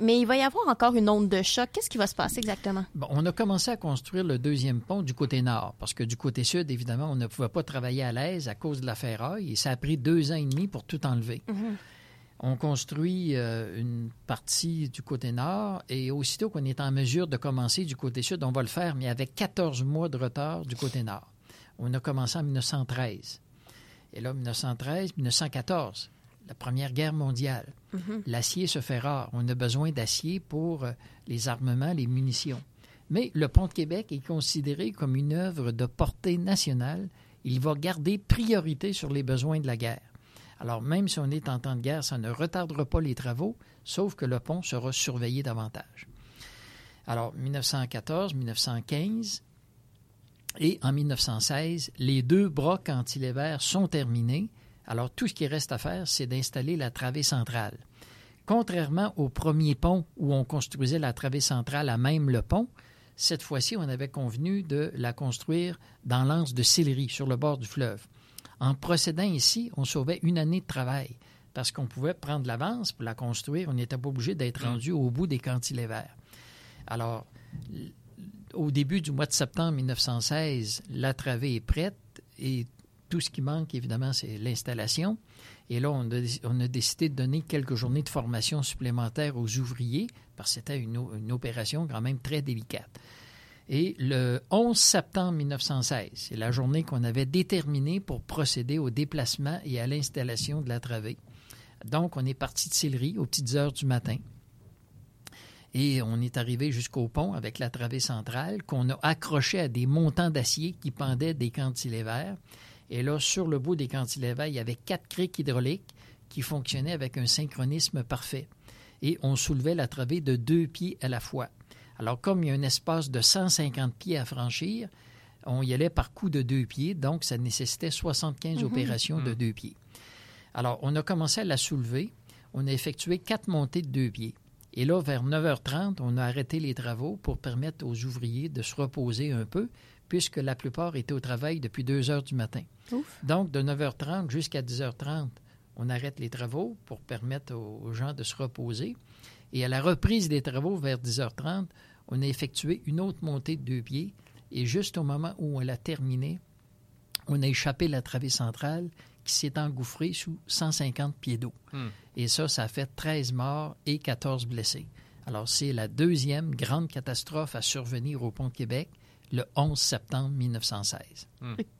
mais il va y avoir encore une onde de choc. Qu'est-ce qui va se passer exactement? Bon, on a commencé à construire le deuxième pont du côté nord, parce que du côté sud, évidemment, on ne pouvait pas travailler à l'aise à cause de la ferraille, et ça a pris deux ans et demi pour tout enlever. On construit euh, une partie du côté nord, et aussitôt qu'on est en mesure de commencer du côté sud, on va le faire, mais avec 14 mois de retard du côté nord. On a commencé en 1913. Et là, 1913, 1914, la Première Guerre mondiale. L'acier se fait rare. On a besoin d'acier pour euh, les armements, les munitions. Mais le pont de Québec est considéré comme une œuvre de portée nationale. Il va garder priorité sur les besoins de la guerre. Alors, même si on est en temps de guerre, ça ne retardera pas les travaux, sauf que le pont sera surveillé davantage. Alors, 1914, 1915 et en 1916, les deux bras cantilevers sont terminés. Alors, tout ce qui reste à faire, c'est d'installer la travée centrale. Contrairement au premier pont où on construisait la travée centrale à même le pont, cette fois-ci, on avait convenu de la construire dans l'anse de Sillery, sur le bord du fleuve. En procédant ici, on sauvait une année de travail parce qu'on pouvait prendre l'avance pour la construire. On n'était pas obligé d'être rendu au bout des cantilevers. Alors, au début du mois de septembre 1916, la travée est prête et tout ce qui manque, évidemment, c'est l'installation. Et là, on a, on a décidé de donner quelques journées de formation supplémentaires aux ouvriers parce que c'était une opération quand même très délicate. Et le 11 septembre 1916, c'est la journée qu'on avait déterminée pour procéder au déplacement et à l'installation de la travée. Donc, on est parti de Sillery aux petites heures du matin. Et on est arrivé jusqu'au pont avec la travée centrale qu'on a accrochée à des montants d'acier qui pendaient des cantilevers. Et là, sur le bout des cantilevers, il y avait quatre criques hydrauliques qui fonctionnaient avec un synchronisme parfait. Et on soulevait la travée de deux pieds à la fois. Alors, comme il y a un espace de 150 pieds à franchir, on y allait par coup de deux pieds, donc ça nécessitait 75 opérations de deux pieds. Alors, on a commencé à la soulever. On a effectué quatre montées de deux pieds. Et là, vers 9h30, on a arrêté les travaux pour permettre aux ouvriers de se reposer un peu, puisque la plupart étaient au travail depuis 2 heures du matin. Ouf. Donc, de 9h30 jusqu'à 10h30, on arrête les travaux pour permettre aux aux gens de se reposer. Et à la reprise des travaux, vers 10h30, on a effectué une autre montée de deux pieds. Et juste au moment où on l'a terminée, on a échappé la travée centrale qui s'est engouffrée sous 150 pieds d'eau. Hmm. Et ça, ça a fait 13 morts et 14 blessés. Alors, c'est la deuxième grande catastrophe à survenir au pont de Québec le 11 septembre 1916.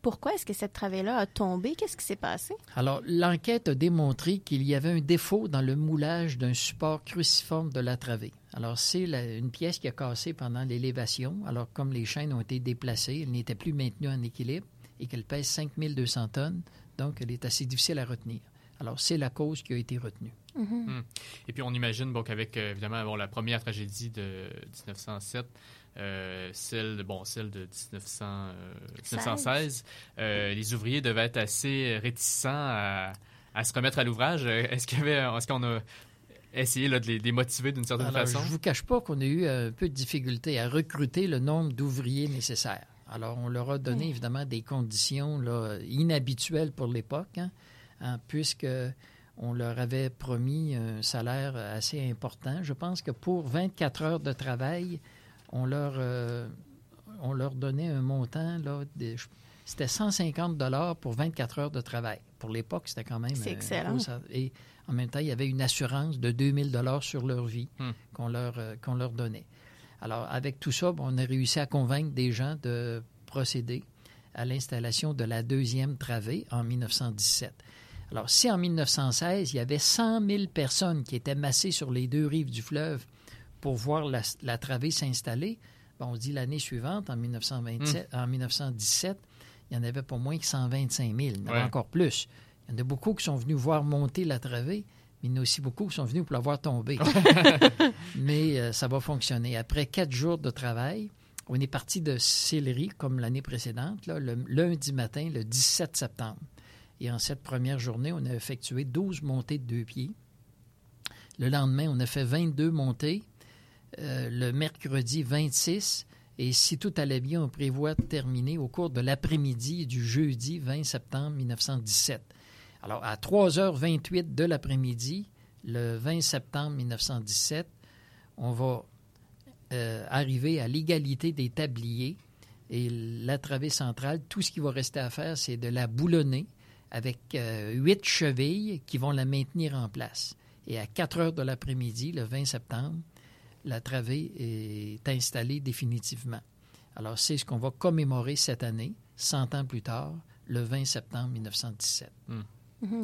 Pourquoi est-ce que cette travée-là a tombé? Qu'est-ce qui s'est passé? Alors, l'enquête a démontré qu'il y avait un défaut dans le moulage d'un support cruciforme de la travée. Alors, c'est la- une pièce qui a cassé pendant l'élévation. Alors, comme les chaînes ont été déplacées, elle n'était plus maintenue en équilibre et qu'elle pèse 5200 tonnes, donc elle est assez difficile à retenir. Alors, c'est la cause qui a été retenue. Et puis on imagine bon, qu'avec euh, évidemment bon, la première tragédie de 1907, euh, celle, de- bon, celle de 1900, euh, 1916, euh, les ouvriers devaient être assez réticents à, à se remettre à l'ouvrage. Est-ce qu'il y avait, est-ce qu'on a essayé là, de, les, de les motiver d'une certaine Alors, façon? je vous cache pas qu'on a eu un peu de difficulté à recruter le nombre d'ouvriers nécessaires. Alors, on leur a donné Oui. évidemment des conditions là, inhabituelles pour l'époque, hein, hein, puisque on leur avait promis un salaire assez important. Je pense que pour 24 heures de travail, on leur, euh, on leur donnait un montant, là, de- c'était 150 dollars pour 24 heures de travail. Pour l'époque, c'était quand même C'est un excellent. gros. Et en même temps, il y avait une assurance de 2000 dollars sur leur vie Hmm. qu'on leur, euh, qu'on leur donnait. Alors, avec tout ça, bon, on a réussi à convaincre des gens de procéder à l'installation de la deuxième travée en 1917. Alors, si en 1916, il y avait 100 000 personnes qui étaient massées sur les deux rives du fleuve pour voir la, la travée s'installer, bon, on dit l'année suivante, en, 1927, en 1917, il y en avait pas moins que 125 000. Il y en avait Ouais. encore plus. Il y en a beaucoup qui sont venus voir monter la travée, mais il y en a aussi beaucoup qui sont venus pour la voir tomber. mais euh, ça va fonctionner. Après quatre jours de travail, on est parti de Sillery, comme l'année précédente, là, le lundi matin, le 17 septembre. Et en cette première journée, on a effectué 12 montées de deux pieds. Le lendemain, on a fait 22 montées. Euh, le mercredi, 26. Et si tout allait bien, on prévoit de terminer au cours de l'après-midi du jeudi 20 septembre 1917. Alors, à 3h28 de l'après-midi, le 20 septembre 1917, on va euh, arriver à l'égalité des tabliers. Et la travée centrale, tout ce qui va rester à faire, c'est de la boulonner avec euh, huit chevilles qui vont la maintenir en place. Et à 4 heures de l'après-midi, le 20 septembre, la travée est installée définitivement. Alors, c'est ce qu'on va commémorer cette année, 100 ans plus tard, le 20 septembre 1917. Mhm,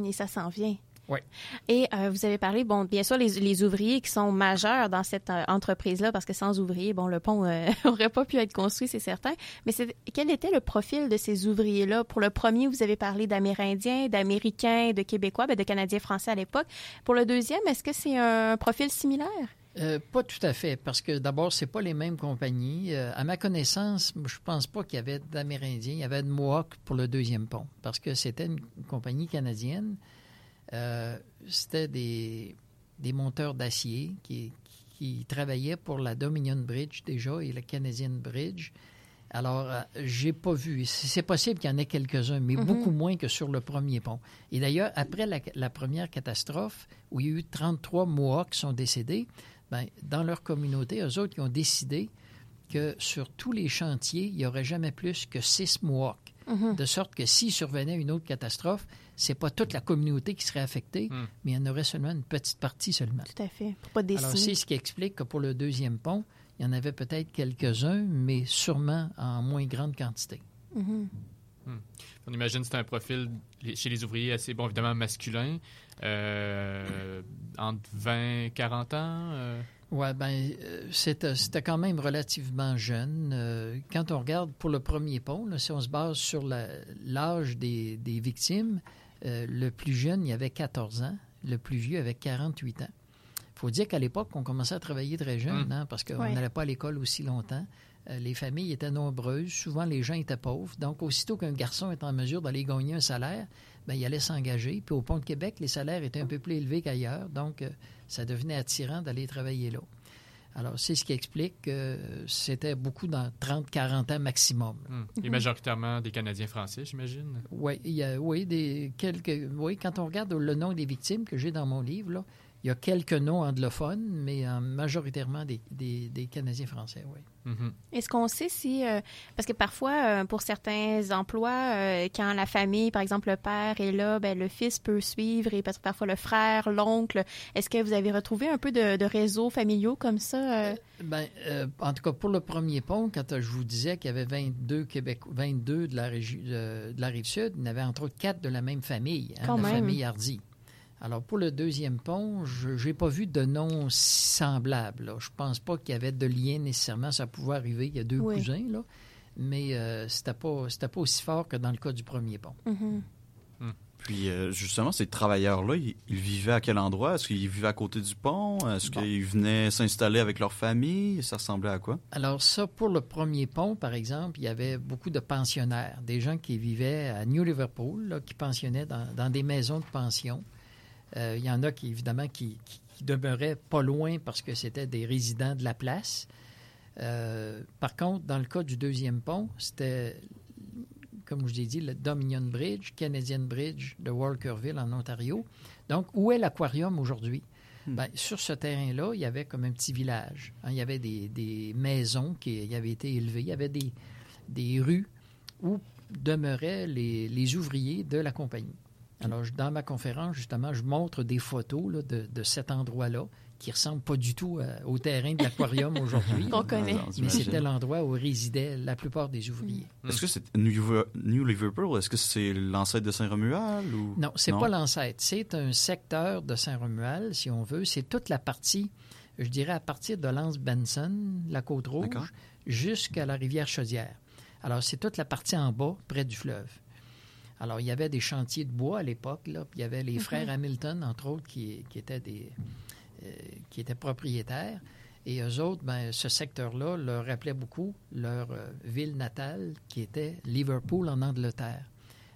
Et ça s'en vient. Oui. Et euh, vous avez parlé, bon, bien sûr, les, les ouvriers qui sont majeurs dans cette euh, entreprise-là, parce que sans ouvriers, bon, le pont n'aurait pas pu être construit, c'est certain. Mais quel était le profil de ces ouvriers-là? Pour le premier, vous avez parlé d'Amérindiens, d'Américains, de Québécois, ben, de Canadiens français à l'époque. Pour le deuxième, est-ce que c'est un profil similaire? Euh, pas tout à fait, parce que d'abord, c'est pas les mêmes compagnies. Euh, à ma connaissance, je pense pas qu'il y avait d'Amérindiens. Il y avait de Mohawks pour le deuxième pont, parce que c'était une compagnie canadienne. Euh, c'était des, des monteurs d'acier qui, qui travaillaient pour la Dominion Bridge déjà et la Canadian Bridge. Alors, j'ai pas vu. C'est possible qu'il y en ait quelques-uns, mais Mhm. beaucoup moins que sur le premier pont. Et d'ailleurs, après la, la première catastrophe, où il y a eu 33 Mohawks qui sont décédés, ben, dans leur communauté, eux autres, ils ont décidé que sur tous les chantiers, il n'y aurait jamais plus que six Mohawks. Mhm. De sorte que s'il survenait une autre catastrophe, c'est pas toute la communauté qui serait affectée, Hmm. mais il y en aurait seulement une petite partie seulement. Tout à fait. Pour pas Alors, c'est ce qui explique que pour le deuxième pont, il y en avait peut-être quelques-uns, mais sûrement en moins grande quantité. Mhm. On imagine que c'est un profil chez les ouvriers assez, bon, évidemment, masculin, euh, entre 20 et 40 ans. euh, Oui, ben, euh, c'était c'était quand même relativement jeune. Quand on regarde pour le premier pont, là, si on se base sur l'âge des, des victimes, euh, le plus jeune, il avait 14 ans, le plus vieux avait 48 ans. Il faut dire qu'à l'époque, on commençait à travailler très jeune, Mm. hein, parce qu'on n'allait pas à l'école aussi longtemps. Euh, les familles étaient nombreuses, souvent les gens étaient pauvres. Donc, aussitôt qu'un garçon est en mesure d'aller gagner un salaire, ben, il allait s'engager. Puis au Pont de Québec, les salaires étaient un peu plus élevés qu'ailleurs, donc euh, ça devenait attirant d'aller travailler là. Alors, c'est ce qui explique que c'était beaucoup dans 30-40 ans maximum. hmm. Et majoritairement des Canadiens français, j'imagine? Oui, il y a, oui, des, quelques, oui, quand on regarde le nom des victimes que j'ai dans mon livre, là, il y a quelques noms anglophones, mais euh, majoritairement des, des, des Canadiens français, oui. Mhm. Est-ce qu'on sait si, euh, parce que parfois, euh, pour certains emplois, euh, quand la famille, par exemple le père est là, ben, le fils peut suivre et parce que parfois le frère, l'oncle, est-ce que vous avez retrouvé un peu de, de réseaux familiaux comme ça? euh? Ben, euh, en tout cas, pour le premier pont, quand euh, je vous disais qu'il y avait 22 Québec, 22 de la, région, de, de la rive sud, il y en avait entre autres quatre de la même famille, hein, Quand la même. famille Hardy. Alors, pour le deuxième pont, je n'ai pas vu de nom semblable. Là. Je pense pas qu'il y avait de lien nécessairement. Ça pouvait arriver. Il y a deux Oui. cousins, là. Mais euh, c'était pas, c'était pas aussi fort que dans le cas du premier pont. Mhm. Puis euh, justement, ces travailleurs-là, ils, ils vivaient à quel endroit? Est-ce qu'ils vivaient à côté du pont? Est-ce Bon. qu'ils venaient s'installer avec leur famille? Ça ressemblait à quoi? Alors ça, pour le premier pont, par exemple, il y avait beaucoup de pensionnaires, des gens qui vivaient à New Liverpool, là, qui pensionnaient dans, dans des maisons de pension. Euh, il y en a qui, évidemment, qui, qui- qui demeuraient pas loin parce que c'était des résidents de la place. Euh, par contre, dans le cas du deuxième pont, c'était, comme je l'ai dit, le Dominion Bridge, Canadian Bridge de Walkerville en Ontario. Donc, où est l'aquarium aujourd'hui? Ben, sur ce terrain-là, il y avait comme un petit village. hein. il y avait des, des maisons qui avaient été élevées. Il y avait des, des rues où demeuraient les, les ouvriers de la compagnie. Alors, je- dans ma conférence, justement, je montre des photos là, de, de cet endroit-là qui ressemble pas du tout euh, au terrain de l'aquarium aujourd'hui. Qu'on connaît. Ah, Mais c'était l'endroit où résidaient la plupart des ouvriers. Est-ce que c'est New, New Liverpool? Est-ce que c'est l'ancêtre de Saint-Romuald? Ou... Non, c'est pas l'ancêtre. C'est un secteur de Saint-Romuald, si on veut. C'est toute la partie, je dirais, à partir de Lance Benson, la côte D'accord. rouge, jusqu'à la rivière Chaudière. Alors, c'est toute la partie en bas, près du fleuve. Alors, il y avait des chantiers de bois à l'époque. là, puis Il y avait les frères Hamilton, entre autres, qui, qui étaient des, euh, qui étaient propriétaires. Et eux autres, ben, ce secteur-là leur rappelait beaucoup leur euh, ville natale, qui était Liverpool en Angleterre.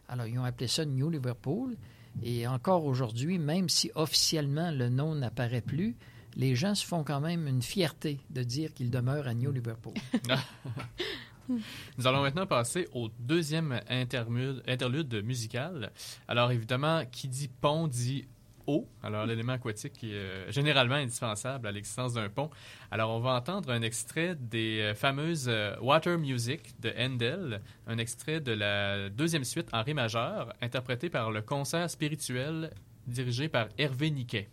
Alors, ils ont appelé ça New Liverpool. Et encore aujourd'hui, même si officiellement le nom n'apparaît plus, les gens se font quand même une fierté de dire qu'ils demeurent à New Liverpool. Nous allons maintenant passer au deuxième interlude, interlude musical. Alors évidemment, qui dit pont dit eau, alors l'élément aquatique est euh, généralement indispensable à l'existence d'un pont. Alors on va entendre un extrait des euh, fameuses euh, Water Music de Handel, un extrait de la deuxième suite en ré majeur, interprété par le concert spirituel dirigé par Hervé Niquet.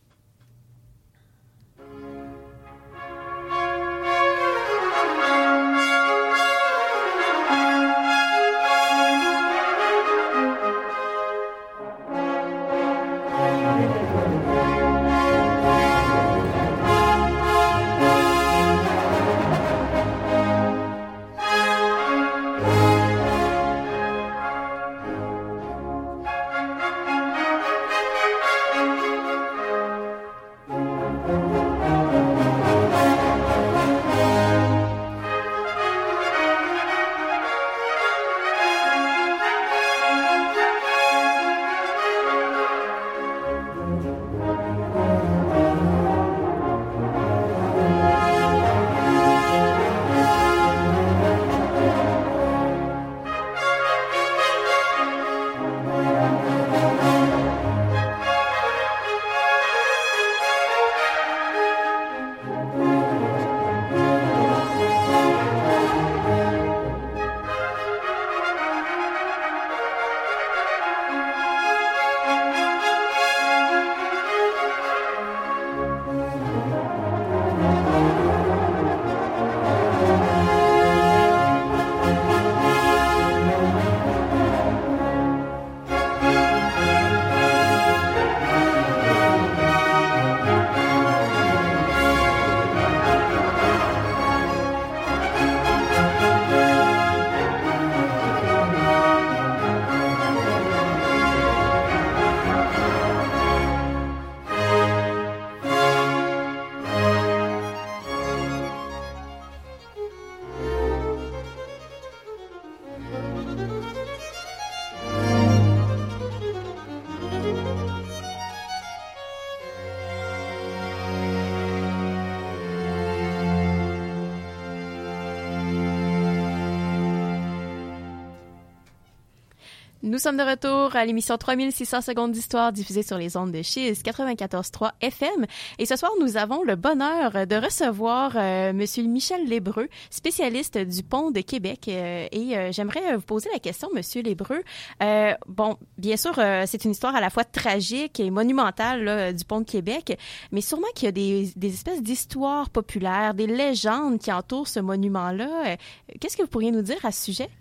Nous sommes de retour à l'émission 3600 secondes d'histoire diffusée sur les ondes de Chiz 94.3 FM. Et ce soir, nous avons le bonheur de recevoir euh, Monsieur Michel Lébreux, spécialiste du pont de Québec. Euh, et euh, j'aimerais vous poser la question, Monsieur Lébreux. Euh, bon, bien sûr, euh, c'est une histoire à la fois tragique et monumentale du pont de Québec, mais sûrement qu'il y a des, espèces d'histoires populaires, des légendes qui entourent ce monument-là. Euh, Qu'est-ce que vous pourriez nous dire à ce sujet?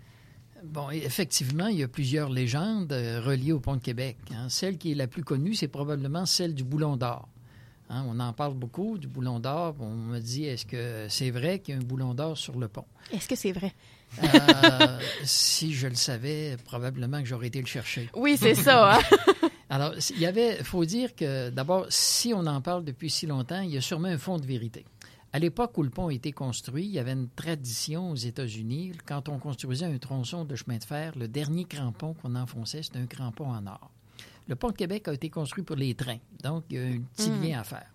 Bon, effectivement, il y a plusieurs légendes euh, reliées au pont de Québec. hein. Celle qui est la plus connue, c'est probablement celle du Boulon d'Or. Hein, on en parle beaucoup du Boulon d'Or. On me dit, est-ce que c'est vrai qu'il y a un Boulon d'Or sur le pont? Est-ce que c'est vrai? Euh, si je le savais, probablement que j'aurais été le chercher. Oui, c'est ça. hein? Alors, il y avait, faut dire que d'abord, si on en parle depuis si longtemps, il y a sûrement un fond de vérité. À l'époque où le pont a été construit, il y avait une tradition aux États-Unis. Quand on construisait un tronçon de chemin de fer, le dernier crampon qu'on enfonçait, c'était un crampon en or. Le pont de Québec a été construit pour les trains, donc il y a un petit Mm. lien à faire.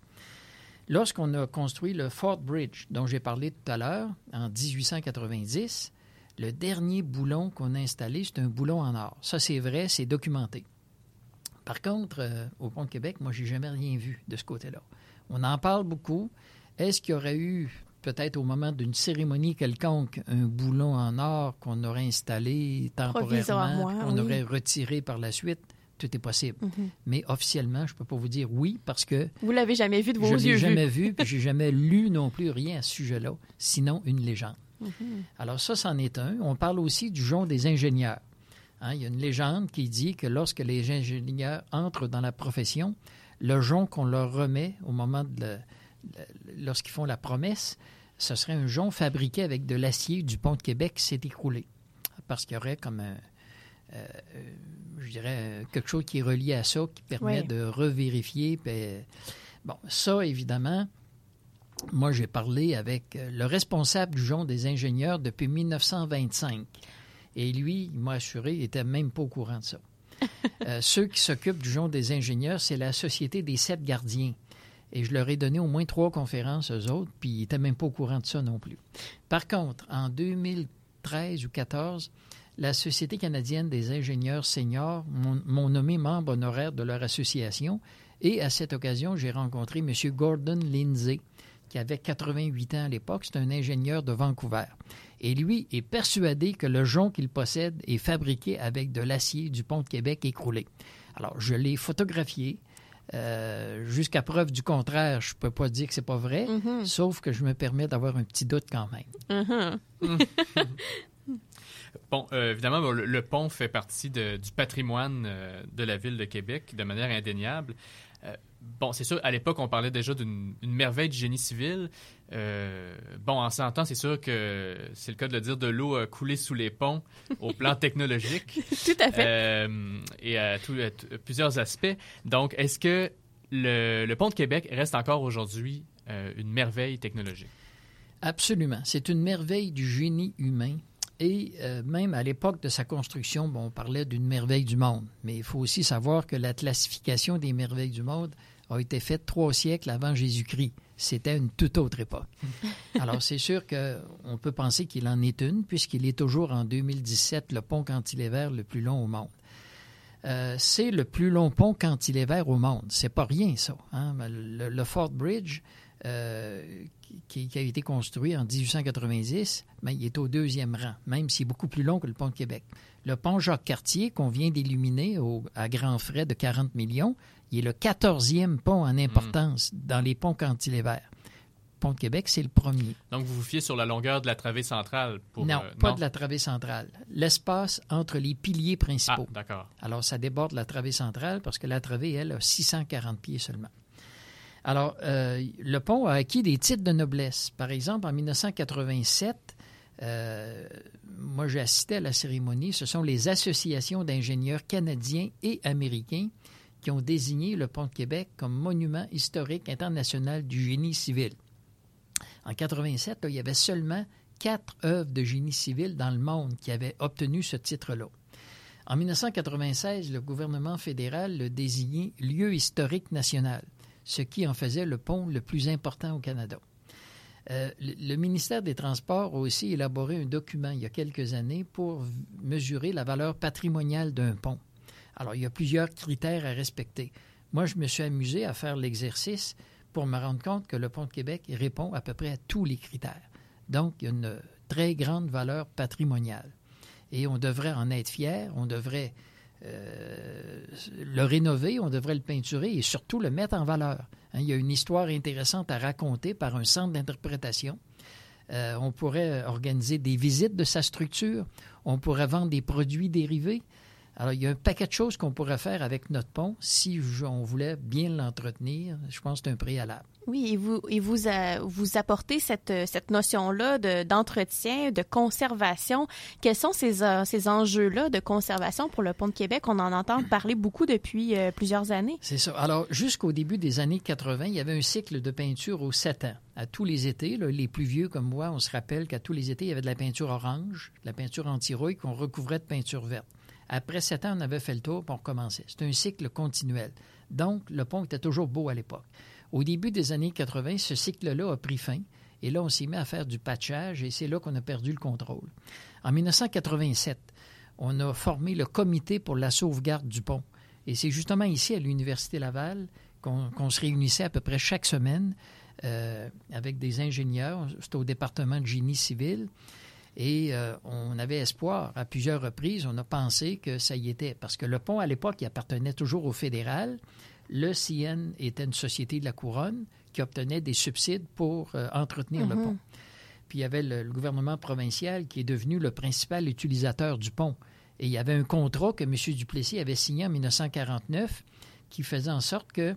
Lorsqu'on a construit le Fort Bridge, dont j'ai parlé tout à l'heure, en 1890, le dernier boulon qu'on a installé, c'est un boulon en or. Ça, c'est vrai, c'est documenté. Par contre, euh, au pont de Québec, moi, j'ai jamais rien vu de ce côté-là. On en parle beaucoup. Est-ce qu'il y aurait eu, peut-être au moment d'une cérémonie quelconque, un boulon en or qu'on aurait installé temporairement, qu'on oui. aurait retiré par la suite? Tout est possible. Mhm. Mais officiellement, je ne peux pas vous dire oui parce que Vous l'avez jamais vu de vos je ne yeux l'ai vus. jamais vu, puis j'ai jamais lu non plus rien à ce sujet-là, sinon une légende. Mhm. Alors ça, c'en est un. On parle aussi du jonc des ingénieurs. Hein, il y a une légende qui dit que lorsque les ingénieurs entrent dans la profession, le jonc qu'on leur remet au moment de lorsqu'ils font la promesse, ce serait un jonc fabriqué avec de l'acier du pont de Québec qui s'est écroulé. Parce qu'il y aurait comme un, euh, euh, je dirais, quelque chose qui est relié à ça, qui permet Oui. de revérifier. puis, euh, bon, ça, évidemment, moi, j'ai parlé avec le responsable du jonc des ingénieurs depuis 1925. Et lui, il m'a assuré, il n'était même pas au courant de ça. Euh, ceux qui s'occupent du jonc des ingénieurs, c'est la Société des sept gardiens. Et je leur ai donné au moins trois conférences, eux autres, puis ils n'étaient même pas au courant de ça non plus. Par contre, en 2013 ou 2014, la Société canadienne des ingénieurs seniors m'ont nommé membre honoraire de leur association. Et à cette occasion, j'ai rencontré M. Gordon Lindsay, qui avait 88 ans à l'époque. C'est un ingénieur de Vancouver. Et lui est persuadé que le jonc qu'il possède est fabriqué avec de l'acier du pont de Québec écroulé. Alors, je l'ai photographié. Euh, Jusqu'à preuve du contraire, je ne peux pas dire que c'est pas vrai, Mhm. sauf que je me permets d'avoir un petit doute quand même. Mhm. Bon, euh, évidemment, bon, le, le pont fait partie de- du patrimoine euh, de la ville de Québec de manière indéniable. Bon, c'est sûr, à l'époque, on parlait déjà d'une une merveille du génie civil. Euh, bon, en 100 ans, c'est sûr que c'est le cas de le dire, de l'eau a coulé sous les ponts au plan technologique Tout à fait. euh, et à, tout- à t- plusieurs aspects. Donc, est-ce que le, le pont de Québec reste encore aujourd'hui euh, une merveille technologique? Absolument. C'est une merveille du génie humain. Et euh, même à l'époque de sa construction, bon, on parlait d'une merveille du monde. Mais il faut aussi savoir que la classification des merveilles du monde a été faite trois siècles avant Jésus-Christ. C'était une toute autre époque. Alors, c'est sûr qu'on peut penser qu'il en est une, puisqu'il est toujours en 2017 le pont cantilever le plus long au monde. Euh, c'est le plus long pont cantilever au monde. C'est pas rien, ça. hein. Le, le Fort Bridge, euh, qui, qui a été construit en 1890, ben, il est au deuxième rang, même s'il est beaucoup plus long que le pont de Québec. Le pont Jacques-Cartier, qu'on vient d'illuminer à grands frais de 40 millions, il est le 14e pont en importance dans les ponts cantilevers. Le pont de Québec, c'est le premier. Donc, vous vous fiez sur la longueur de la travée centrale pour... non, euh, pas de la travée centrale. L'espace entre les piliers Ah, principaux. d'accord. Alors, ça déborde la travée centrale parce que la travée, elle, a 640 pieds seulement. Alors, euh, le pont a acquis des titres de noblesse. Par exemple, en 1987, euh, moi j'ai assisté à la cérémonie, ce sont les associations d'ingénieurs canadiens et américains qui ont désigné le pont de Québec comme monument historique international du génie civil. En 87, là, il y avait seulement quatre œuvres de génie civil dans le monde qui avaient obtenu ce titre-là. En 1996, le gouvernement fédéral le désignait lieu historique national, ce qui en faisait le pont le plus important au Canada. Euh, le, ministère des Transports a aussi élaboré un document il y a quelques années pour mesurer la valeur patrimoniale d'un pont. Alors, il y a plusieurs critères à respecter. Moi, je me suis amusé à faire l'exercice pour me rendre compte que le pont de Québec répond à peu près à tous les critères. Donc, il y a une très grande valeur patrimoniale. Et on devrait en être fier, on devrait euh, le rénover, on devrait le peinturer et surtout le mettre en valeur. Hein, il y a une histoire intéressante à raconter par un centre d'interprétation Euh, on pourrait organiser des visites de sa structure. On pourrait vendre des produits dérivés. Alors, il y a un paquet de choses qu'on pourrait faire avec notre pont si on voulait bien l'entretenir. Je pense que c'est un préalable. Oui, et vous, et vous, vous apportez cette, cette notion-là d'entretien, de, conservation. Quels sont ces, euh, ces enjeux-là de conservation pour le pont de Québec? On en entend parler beaucoup depuis euh, plusieurs années. C'est ça. Alors, jusqu'au début des années 80, il y avait un cycle de peinture aux sept ans. À tous les étés, les plus vieux comme moi, on se rappelle qu'à tous les étés, il y avait de la peinture orange, de la peinture anti-rouille qu'on recouvrait de peinture verte. Après sept ans, on avait fait le tour, pour on recommençait. C'est un cycle continuel. Donc, le pont était toujours beau à l'époque. Au début des années 80, ce cycle-là a pris fin. Et là, on s'est mis à faire du patchage et c'est là qu'on a perdu le contrôle. En 1987, on a formé le comité pour la sauvegarde du pont. Et c'est justement ici, à l'Université Laval, qu'on se réunissait à peu près chaque semaine euh, avec des ingénieurs. C'était au département de génie civil. Et euh, on avait espoir à plusieurs reprises, on a pensé que ça y était, parce que le pont à l'époque, il appartenait toujours au fédéral. Le CN était une société de la couronne qui obtenait des subsides pour euh, entretenir le mhm. pont. Puis il y avait le, gouvernement provincial qui est devenu le principal utilisateur du pont. Et il y avait un contrat que M. Duplessis avait signé en 1949 qui faisait en sorte que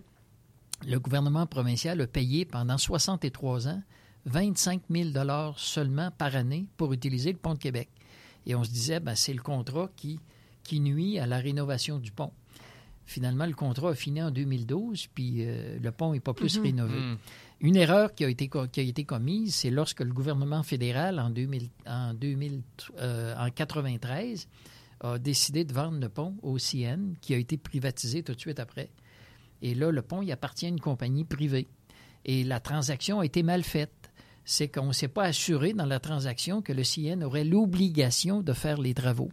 le gouvernement provincial a payé pendant 63 ans 25 000 seulement par année pour utiliser le pont de Québec. Et on se disait, ben, c'est le contrat qui, qui nuit à la rénovation du pont. Finalement, le contrat a fini en 2012, puis euh, le pont n'est pas plus mhm. rénové. Mhm. Une erreur qui a été, qui a été commise, c'est lorsque le gouvernement fédéral, en, 2000, en, 2000, euh, en 93, a décidé de vendre le pont au CN, qui a été privatisé tout de suite après. Et là, le pont, il appartient à une compagnie privée. Et la transaction a été mal faite c'est qu'on ne s'est pas assuré dans la transaction que le CN aurait l'obligation de faire les travaux.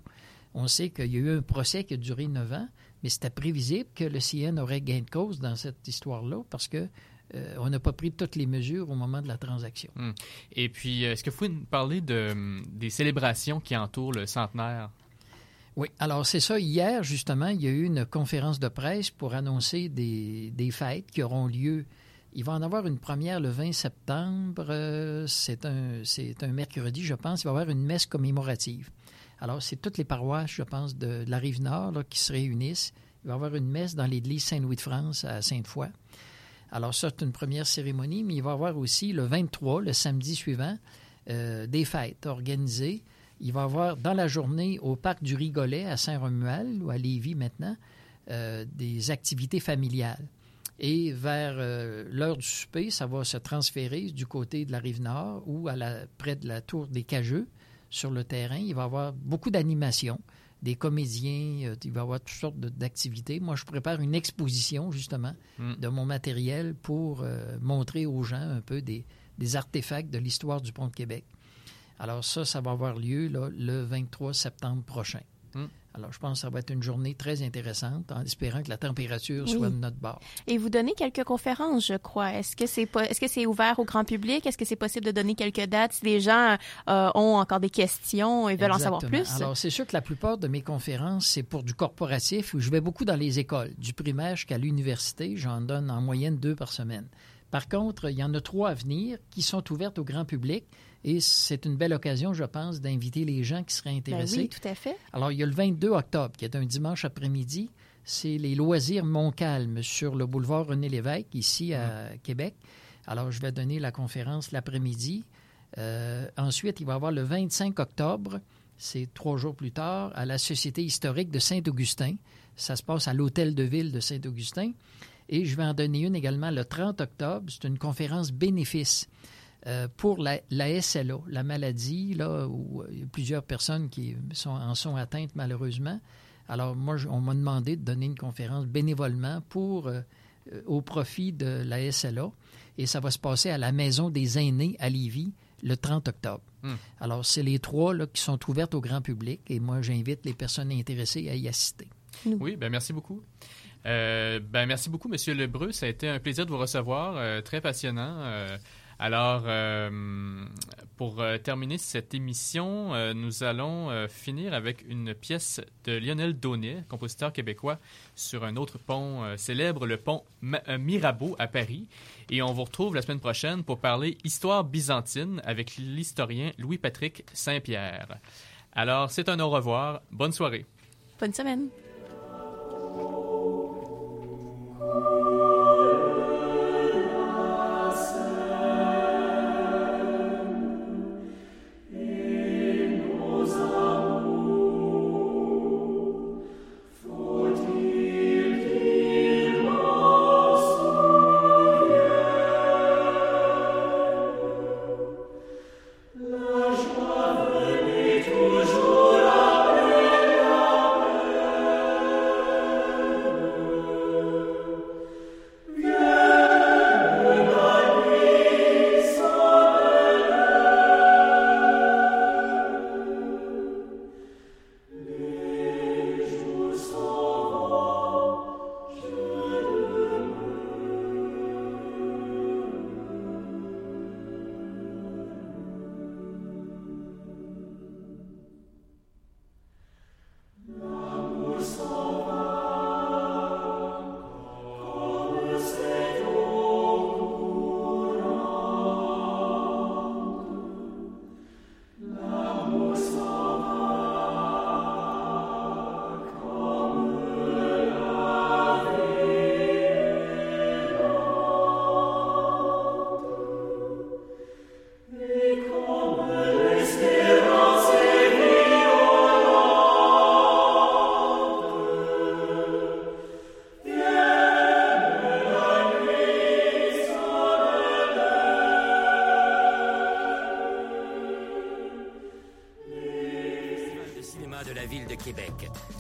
On sait qu'il y a eu un procès qui a duré neuf ans, mais c'était prévisible que le CN aurait gain de cause dans cette histoire-là parce que euh, on n'a pas pris toutes les mesures au moment de la transaction. Hmm. Et puis, est-ce que vous pouvez nous parler de, des célébrations qui entourent le centenaire? Oui, alors c'est ça. Hier, justement, il y a eu une conférence de presse pour annoncer des, des fêtes qui auront lieu il va en avoir une première le 20 septembre. Euh, c'est un, mercredi, je pense. Il va y avoir une messe commémorative. Alors, c'est toutes les paroisses, je pense, de, la rive nord qui se réunissent. Il va y avoir une messe dans l'église Saint-Louis de France à Sainte-Foy. Alors, ça, c'est une première cérémonie, mais il va y avoir aussi le 23, le samedi suivant, euh, des fêtes organisées. Il va y avoir dans la journée au parc du Rigolet à Saint-Romuald ou à Lévis maintenant euh, des activités familiales. Et vers euh, l'heure du souper, ça va se transférer du côté de la rive nord ou à la, près de la tour des Cageux sur le terrain. Il va y avoir beaucoup d'animations, des comédiens, euh, il va y avoir toutes sortes d'activités. Moi, je prépare une exposition, justement, hmm. de mon matériel pour euh, montrer aux gens un peu des, des artefacts de l'histoire du pont de Québec. Alors ça, ça va avoir lieu le 23 septembre prochain. Hmm. Alors, je pense que ça va être une journée très intéressante en espérant que la température soit de notre bord. Et vous donnez quelques conférences, je crois. Est-ce que c'est est-ce que c'est ouvert au grand public? Est-ce que c'est possible de donner quelques dates? Si les gens euh, ont encore des questions et veulent en savoir plus? Alors, c'est sûr que la plupart de mes conférences, c'est pour du corporatif où je vais beaucoup dans les écoles, du primaire jusqu'à l'université. J'en donne en moyenne deux par semaine. Par contre, il y en a trois à venir qui sont ouvertes au grand public et c'est une belle occasion, je pense, d'inviter les gens qui seraient ben intéressés. oui, tout à fait. Alors, il y a le 22 octobre, qui est un dimanche après-midi. C'est les loisirs Montcalm sur le boulevard René-Lévesque, ici à Québec. Alors, je vais donner la conférence l'après-midi. Euh, ensuite, il va y avoir le 25 octobre, c'est trois jours plus tard, à la Société historique de Saint-Augustin. Ça se passe à l'Hôtel de Ville de Saint-Augustin. Et je vais en donner une également le 30 octobre. C'est une conférence bénéfice. Euh, pour la, la, SLA, la maladie, là, où euh, il y a plusieurs personnes qui sont, en sont atteintes malheureusement. Alors, moi, on m'a demandé de donner une conférence bénévolement pour, euh, au profit de la SLA. Et ça va se passer à la Maison des aînés à Lévis le 30 octobre. Hmm. Alors, c'est les trois là, qui sont ouvertes au grand public et moi, j'invite les personnes intéressées à y assister. Oui, bien merci beaucoup. ben merci beaucoup, Monsieur Lebreu. Ça a été un plaisir de vous recevoir, très passionnant. Alors, euh, pour euh, terminer cette émission, euh, nous allons finir avec une pièce de Lionel Daunet, compositeur québécois, sur un autre pont célèbre, le pont Mirabeau à Paris. Et on vous retrouve la semaine prochaine pour parler histoire byzantine avec l'historien Louis-Patrick Saint-Pierre. Alors, c'est un au revoir. Bonne soirée. Bonne semaine.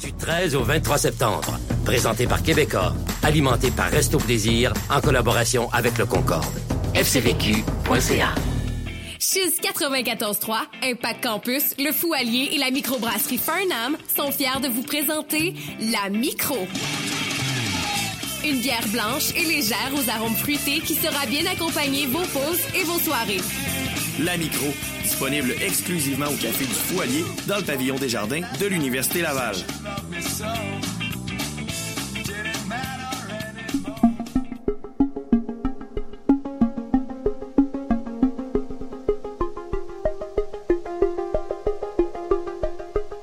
Du 13 au 23 septembre. Présenté par Québecor. Alimenté par Resto Plaisir en collaboration avec le Concorde. fcvq.ca. Chiz 94.3, Impact Campus, le Fou Allier et la microbrasserie Farnham sont fiers de vous présenter la Micro. Une bière blanche et légère aux arômes fruités qui sera bien accompagner vos pauses et vos soirées. La Micro, disponible exclusivement au Café du Foualier dans le pavillon des Jardins de l'Université Laval.